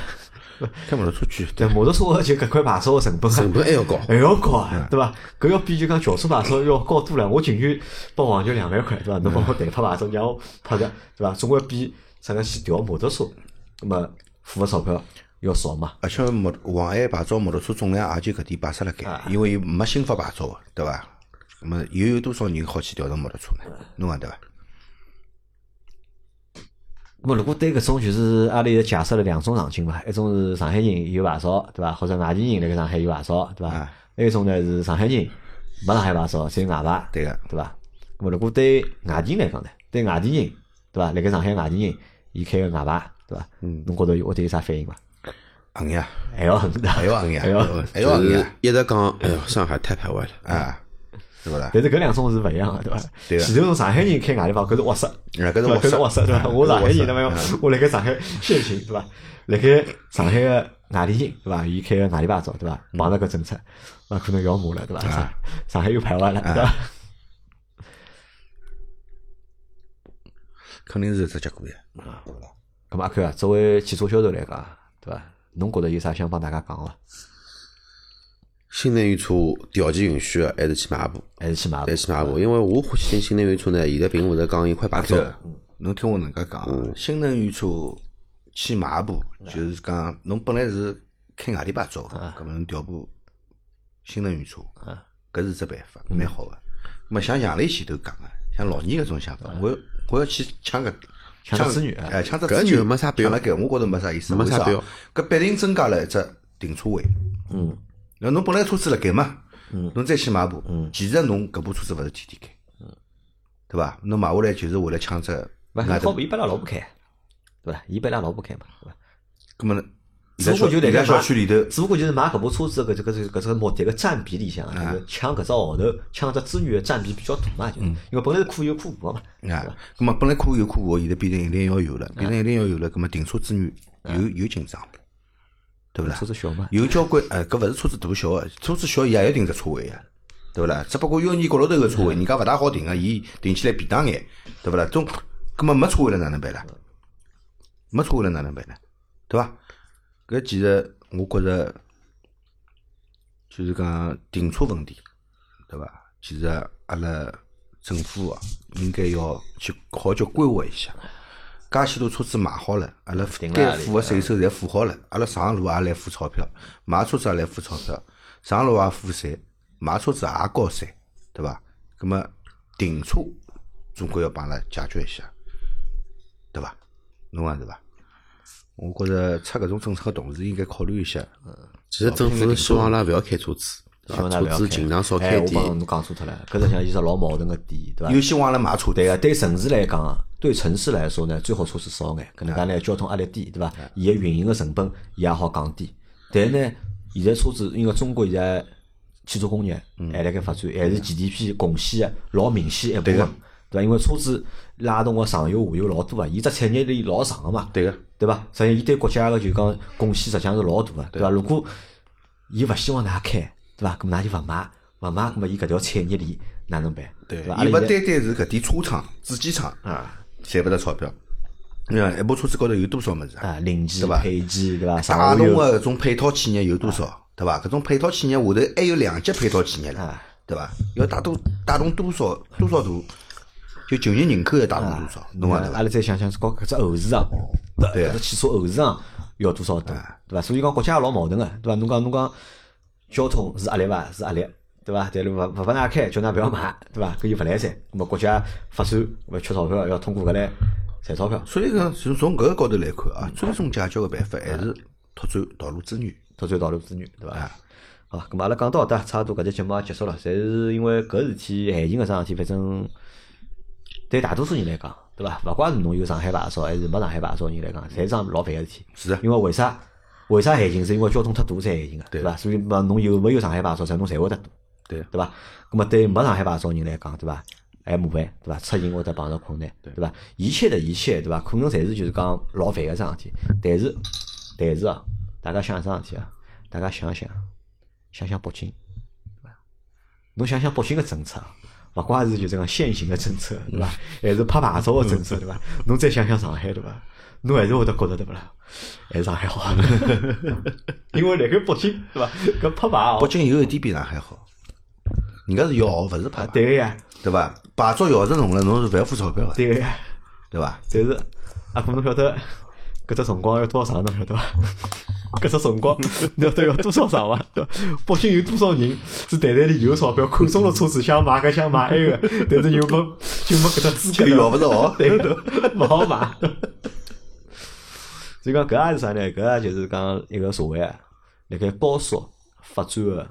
开摩托车去，
对摩托车个就搿块牌照个成本啊
成本还要高，
还要高啊，对伐？搿要比就讲轿车牌照要高多了。我情愿包黄牛两万块，对伐？侬帮我代拍牌照，让我拍个，对伐？总归比啥个去调摩托车，那么付个钞票要少嘛。
而且摩黄安牌照摩托车总量也就搿点摆设辣盖，因为伊没新发牌照个，对伐？那么又有多少人好去调成摩托车呢？侬讲对伐？
那么如果对搿种就是阿拉现在假设了两种场景嘛，一种是上海人有牌照，对伐？或者外地人辣盖上海有牌照，对伐？
啊
还有一种呢是上海人没上海牌照，只有外牌，
对个，
对伐？那么如果对外地人来讲呢，对外地人，对伐？辣盖上海外地人，伊开个外牌，对伐？嗯，侬觉着会得有啥反应伐？
横呀，
还要恨的，
还要横呀，
还要
就是
还要横呀，
一直讲，哎哟，上海太排外了。
啊，是勿啦？
但是搿两种是勿一样个，对伐？
对个
前头从上海人开外地牌，搿是卧
室搿是窝塞
窝塞，对伐？
嗯
我上海人，
搿是
对伐
窝塞？
我辣盖上海先行，对伐？辣盖上海个外地人，对伐？伊开个外地牌照，对伐？碰着搿政策，那可能要骂了，对伐？上上海又排外了，对伐？
肯定是这结果呀。
咁么阿 Q 啊，作为汽车销售来讲，对伐？侬觉着有啥想帮大家讲伐？
新能源车条件允许的，还是去买一部，
还是去买部？
还是去买一部。因为我欢喜新新能源车呢，现在并勿是讲一块牌照，
这侬听我能介讲啊，新能源车去买一部，就是讲侬本来是开外地牌照的，搿么侬调部新能源车，搿是只办法，蛮好个。那么像杨磊前头讲个，像老倪搿种想法，我我要去抢个
抢只资源
哎，抢只
搿
资源
就没啥必要
抢了搿我觉着没啥意思，
没啥必要？
搿必定增加了一只停车位。
嗯，
那侬本来车子辣盖嘛，侬再去买部，其实侬搿部车子勿是天天开，对伐？侬买下来就是为了抢只
勿，
外头
好，伊拨伊拉老婆开，对伐？伊拨伊拉老婆开嘛，对伐？
咁么，
只不过就
在小区里头，
只不过就是买搿部车子搿这个这个搿只目的个占比里向啊，就是抢搿只号头，抢只资源的占比比较大嘛，就因为本来是可有可无个嘛，
啊，咁么本来可有可无，现在变成一定要有了，变成一定要有了，咁么停车资源有有紧张了，对勿啦
车？子小嘛，
有交关，哎，搿勿是车子大小个，车子小伊也要停只车位啊，对勿啦？只不过要你角落头个车位，人家勿大好停个，伊停起来便当眼，对勿啦？总，葛么没车位了哪能办啦？没车位了哪能办呢？对伐？搿其实我觉着就是讲停车问题，对伐？其实阿拉政府啊，应该要去好叫规划一下。介许多车子买好了，阿拉该付个税收侪付好了，阿拉上路也来付钞票，买车子也来付钞票，上路也付税，买车子也交税，对伐？葛么停车总归要帮阿拉解决一下，对伐？侬讲对伐？我觉着出搿种政策个同时，应该考虑一下，
其实政府是希望阿拉勿要开车子，
希望
对伐车子尽量少
哎，
开点。
我帮侬讲错脱了，搿实际上是老矛盾个点，对伐？
有希望阿拉买车
对个，对城市来讲啊，对城市来说呢，最好车子少眼，搿能介呢，交通压力低，对伐？伊个运营个成本也好降低。但是呢，现在车子因为中国现在汽车工业还辣盖发展，还是 GDP 贡献个老明显一部分，对伐？因为车子拉动个上游下游老多啊，伊只产业链老长个嘛，
对个，
对伐？实际，伊对国家个就讲贡献实际上是老大个，对伐？如果伊勿希望㑚开，对伐？咁㑚就勿买，勿买，咁么伊搿条产业链哪能办？对伐？阿
伊勿单单是搿点车厂、主机厂
啊
赚勿着钞票。你看一部车子高头有多少物事啊？
啊，零件配件对伐？
带
上下游
动个搿种配套企业有多少？对伐？搿种配套企业下头还有两级配套企业了
啊，
对伐？要带动带动多少多少大？就就业人口要带动多少？侬讲对伐？
阿拉再想想，搞搿只后市场，
对啊
搿只汽车后市场要多少大，对伐？所以讲国家也老矛盾个，对伐？侬讲侬讲交通是压力伐？是压力，对伐？但是勿勿拨㑚开，叫㑚勿要买，对伐？搿就勿来三，咾么国家发展勿缺钞票，要通过搿来赚钞票，
所以讲，从从搿个角头来看啊，最终解决个办法还是拓展道路资源。
拓展道路资源，对伐？好吧，咁么阿拉讲到搿搭，差不多搿节节目也结束了。侪是因为搿事体，限行搿桩事体，反正对大多数人来讲，对伐？勿怪是侬有上海牌照还是没上海牌照人来讲，侪是桩老烦个事体。
是的
因为为啥？为啥限行？是因为交通太堵才限行个，对伐？所以嘛，侬有没有上海牌照，侪侬侪会得堵，
对
对伐？那么对没上海牌照人来讲，对伐？还麻烦，对伐？出行或者碰到困难，对伐？一切的一切，对伐？可能侪是就是讲老烦个桩事体，但是但是啊，大家想一桩事体啊，大家想想想想北京，对伐？侬想想北京个政策啊，勿怪是就是讲现行个政策，对伐？还是拍牌照个政策，对伐？侬再想想上海，对伐？侬还是会得觉得对勿啦？还是上海好，因为辣盖北京，对伐？搿拍牌哦
北，京有一点比上海好，人家是要学，勿是拍牌，
对个呀，
对伐？牌照要是弄了，侬是勿要付钞票个，
对个呀。
对伐？
但是阿哥侬晓得搿只辰光要多少长，侬晓得伐？搿只辰光 侬晓得要多少长伐？北京有多少人是袋袋里有钞票，看中了车子想买搿想买埃个，但是又没就没搿只资格，
就要勿着
对个，勿好买。所以讲搿也是啥呢？搿也就是讲一个社会啊，辣盖高速发展个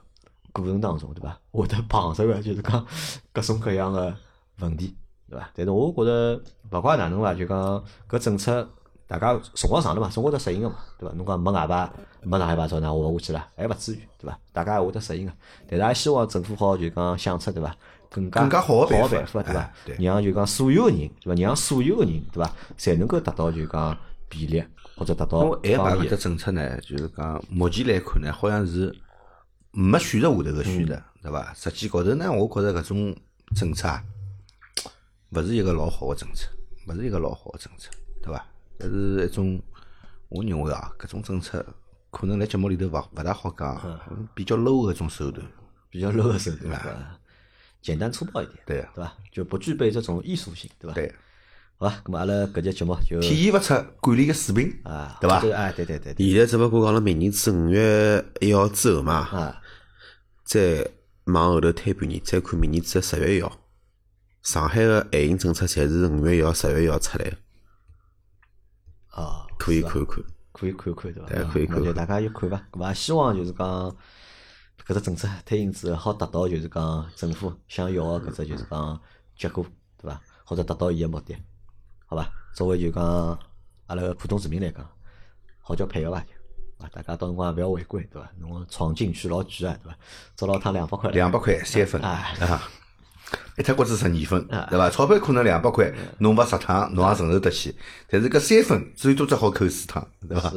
过程当中，对伐？会得碰着个就是讲各种各样个问题，对伐？但是我觉着勿怪哪能伐，就讲搿政策大家辰光长了嘛，总会得适应个嘛，对伐？侬讲没外牌，没上海牌照，哪活勿下去了？还勿至于，对伐？大家也会得适应个。但是也希望政府好就讲想出对伐？更加
更加好的办法
个办法，对伐让就讲所有个人，对伐？让所有个人，对伐？侪能够达到就讲比例，或者达到
因为 A 牌
方便
搿只政策呢，就是讲目前来看呢，好像是没选择下头个选择，对伐？实际高头呢，我觉着搿种政策啊，勿是一个老好个政策，勿是一个老好个政策，对伐？搿是一种，我认为啊，搿种政策可能辣节目里头勿勿大好讲，比较 low 个一种手段，
比较 low 的手段？简单粗暴一点，
对
对伐？就不具备这种艺术性，对伐？
对，
好吧，咁么阿拉搿节节目就
体现勿出管理个水平，
啊，
对伐
这个哎，对对对对，
现在只不过讲了明年子五月一号之后嘛，
啊，
再往后头推半年，再看明年子十月一号，上海个限行政策侪是五月一号、十月一号出来个，
啊，
可以看看。
可以看看，对伐？
对可以看看
大家就看伐。咁么也希望就是讲搿只政策推行之后，好达到就是讲政府想要个搿只就是讲结果，对伐？或者达到伊个目的，好吧？作为就讲阿拉个普通市民来讲，好叫配合伐？就啊，大家到辰光也勿要违规，对伐？侬闯进去老贵啊，对伐？捉牢趟两百块，
两百块三分
哎
啊，一脱骨子十二分，
啊
对伐？钞票可能两百块，侬罚十趟，侬也承受得起。但是搿三分最多只好扣四趟，对伐？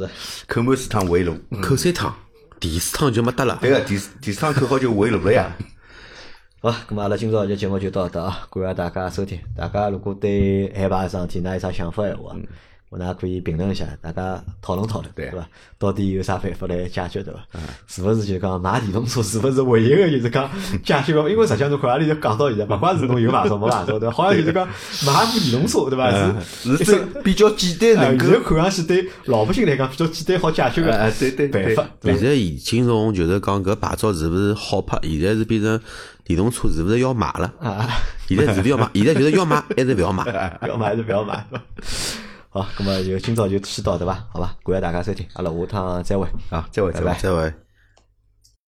扣满四趟回炉。
扣三趟，第四趟就没得了。
对个，第四第四趟扣好就回炉了呀。
好，咁么阿拉今朝这节目就到搿搭啊，感谢大家收听。大家如果对海牌桩事体，㑚有啥想法闲话，我㑚可以评论一下，大家讨论讨论，
对
对伐？到底有啥办法来解决，对伐？是勿是就讲买电动车，是勿是唯一个就是讲 解决个？因为实际上侬看阿里就讲到现在，勿管是侬有牌照没牌照，对伐？好像就是讲买部电动车，对伐？是
是最比较简单
哎，
能够
看上去对老百姓来讲比较简单好解决个
哎对对对
办法，
现在已经从就是讲搿牌照是勿是好拍，现在是变成电动车是勿是要买了？
啊，
现在是要买？现在就是要买还是勿要买？
要 买还是不要买？好，咁么就今朝就先到对伐？好吧，感谢大家收听，阿拉下趟再会。
啊，再会再会。
再会。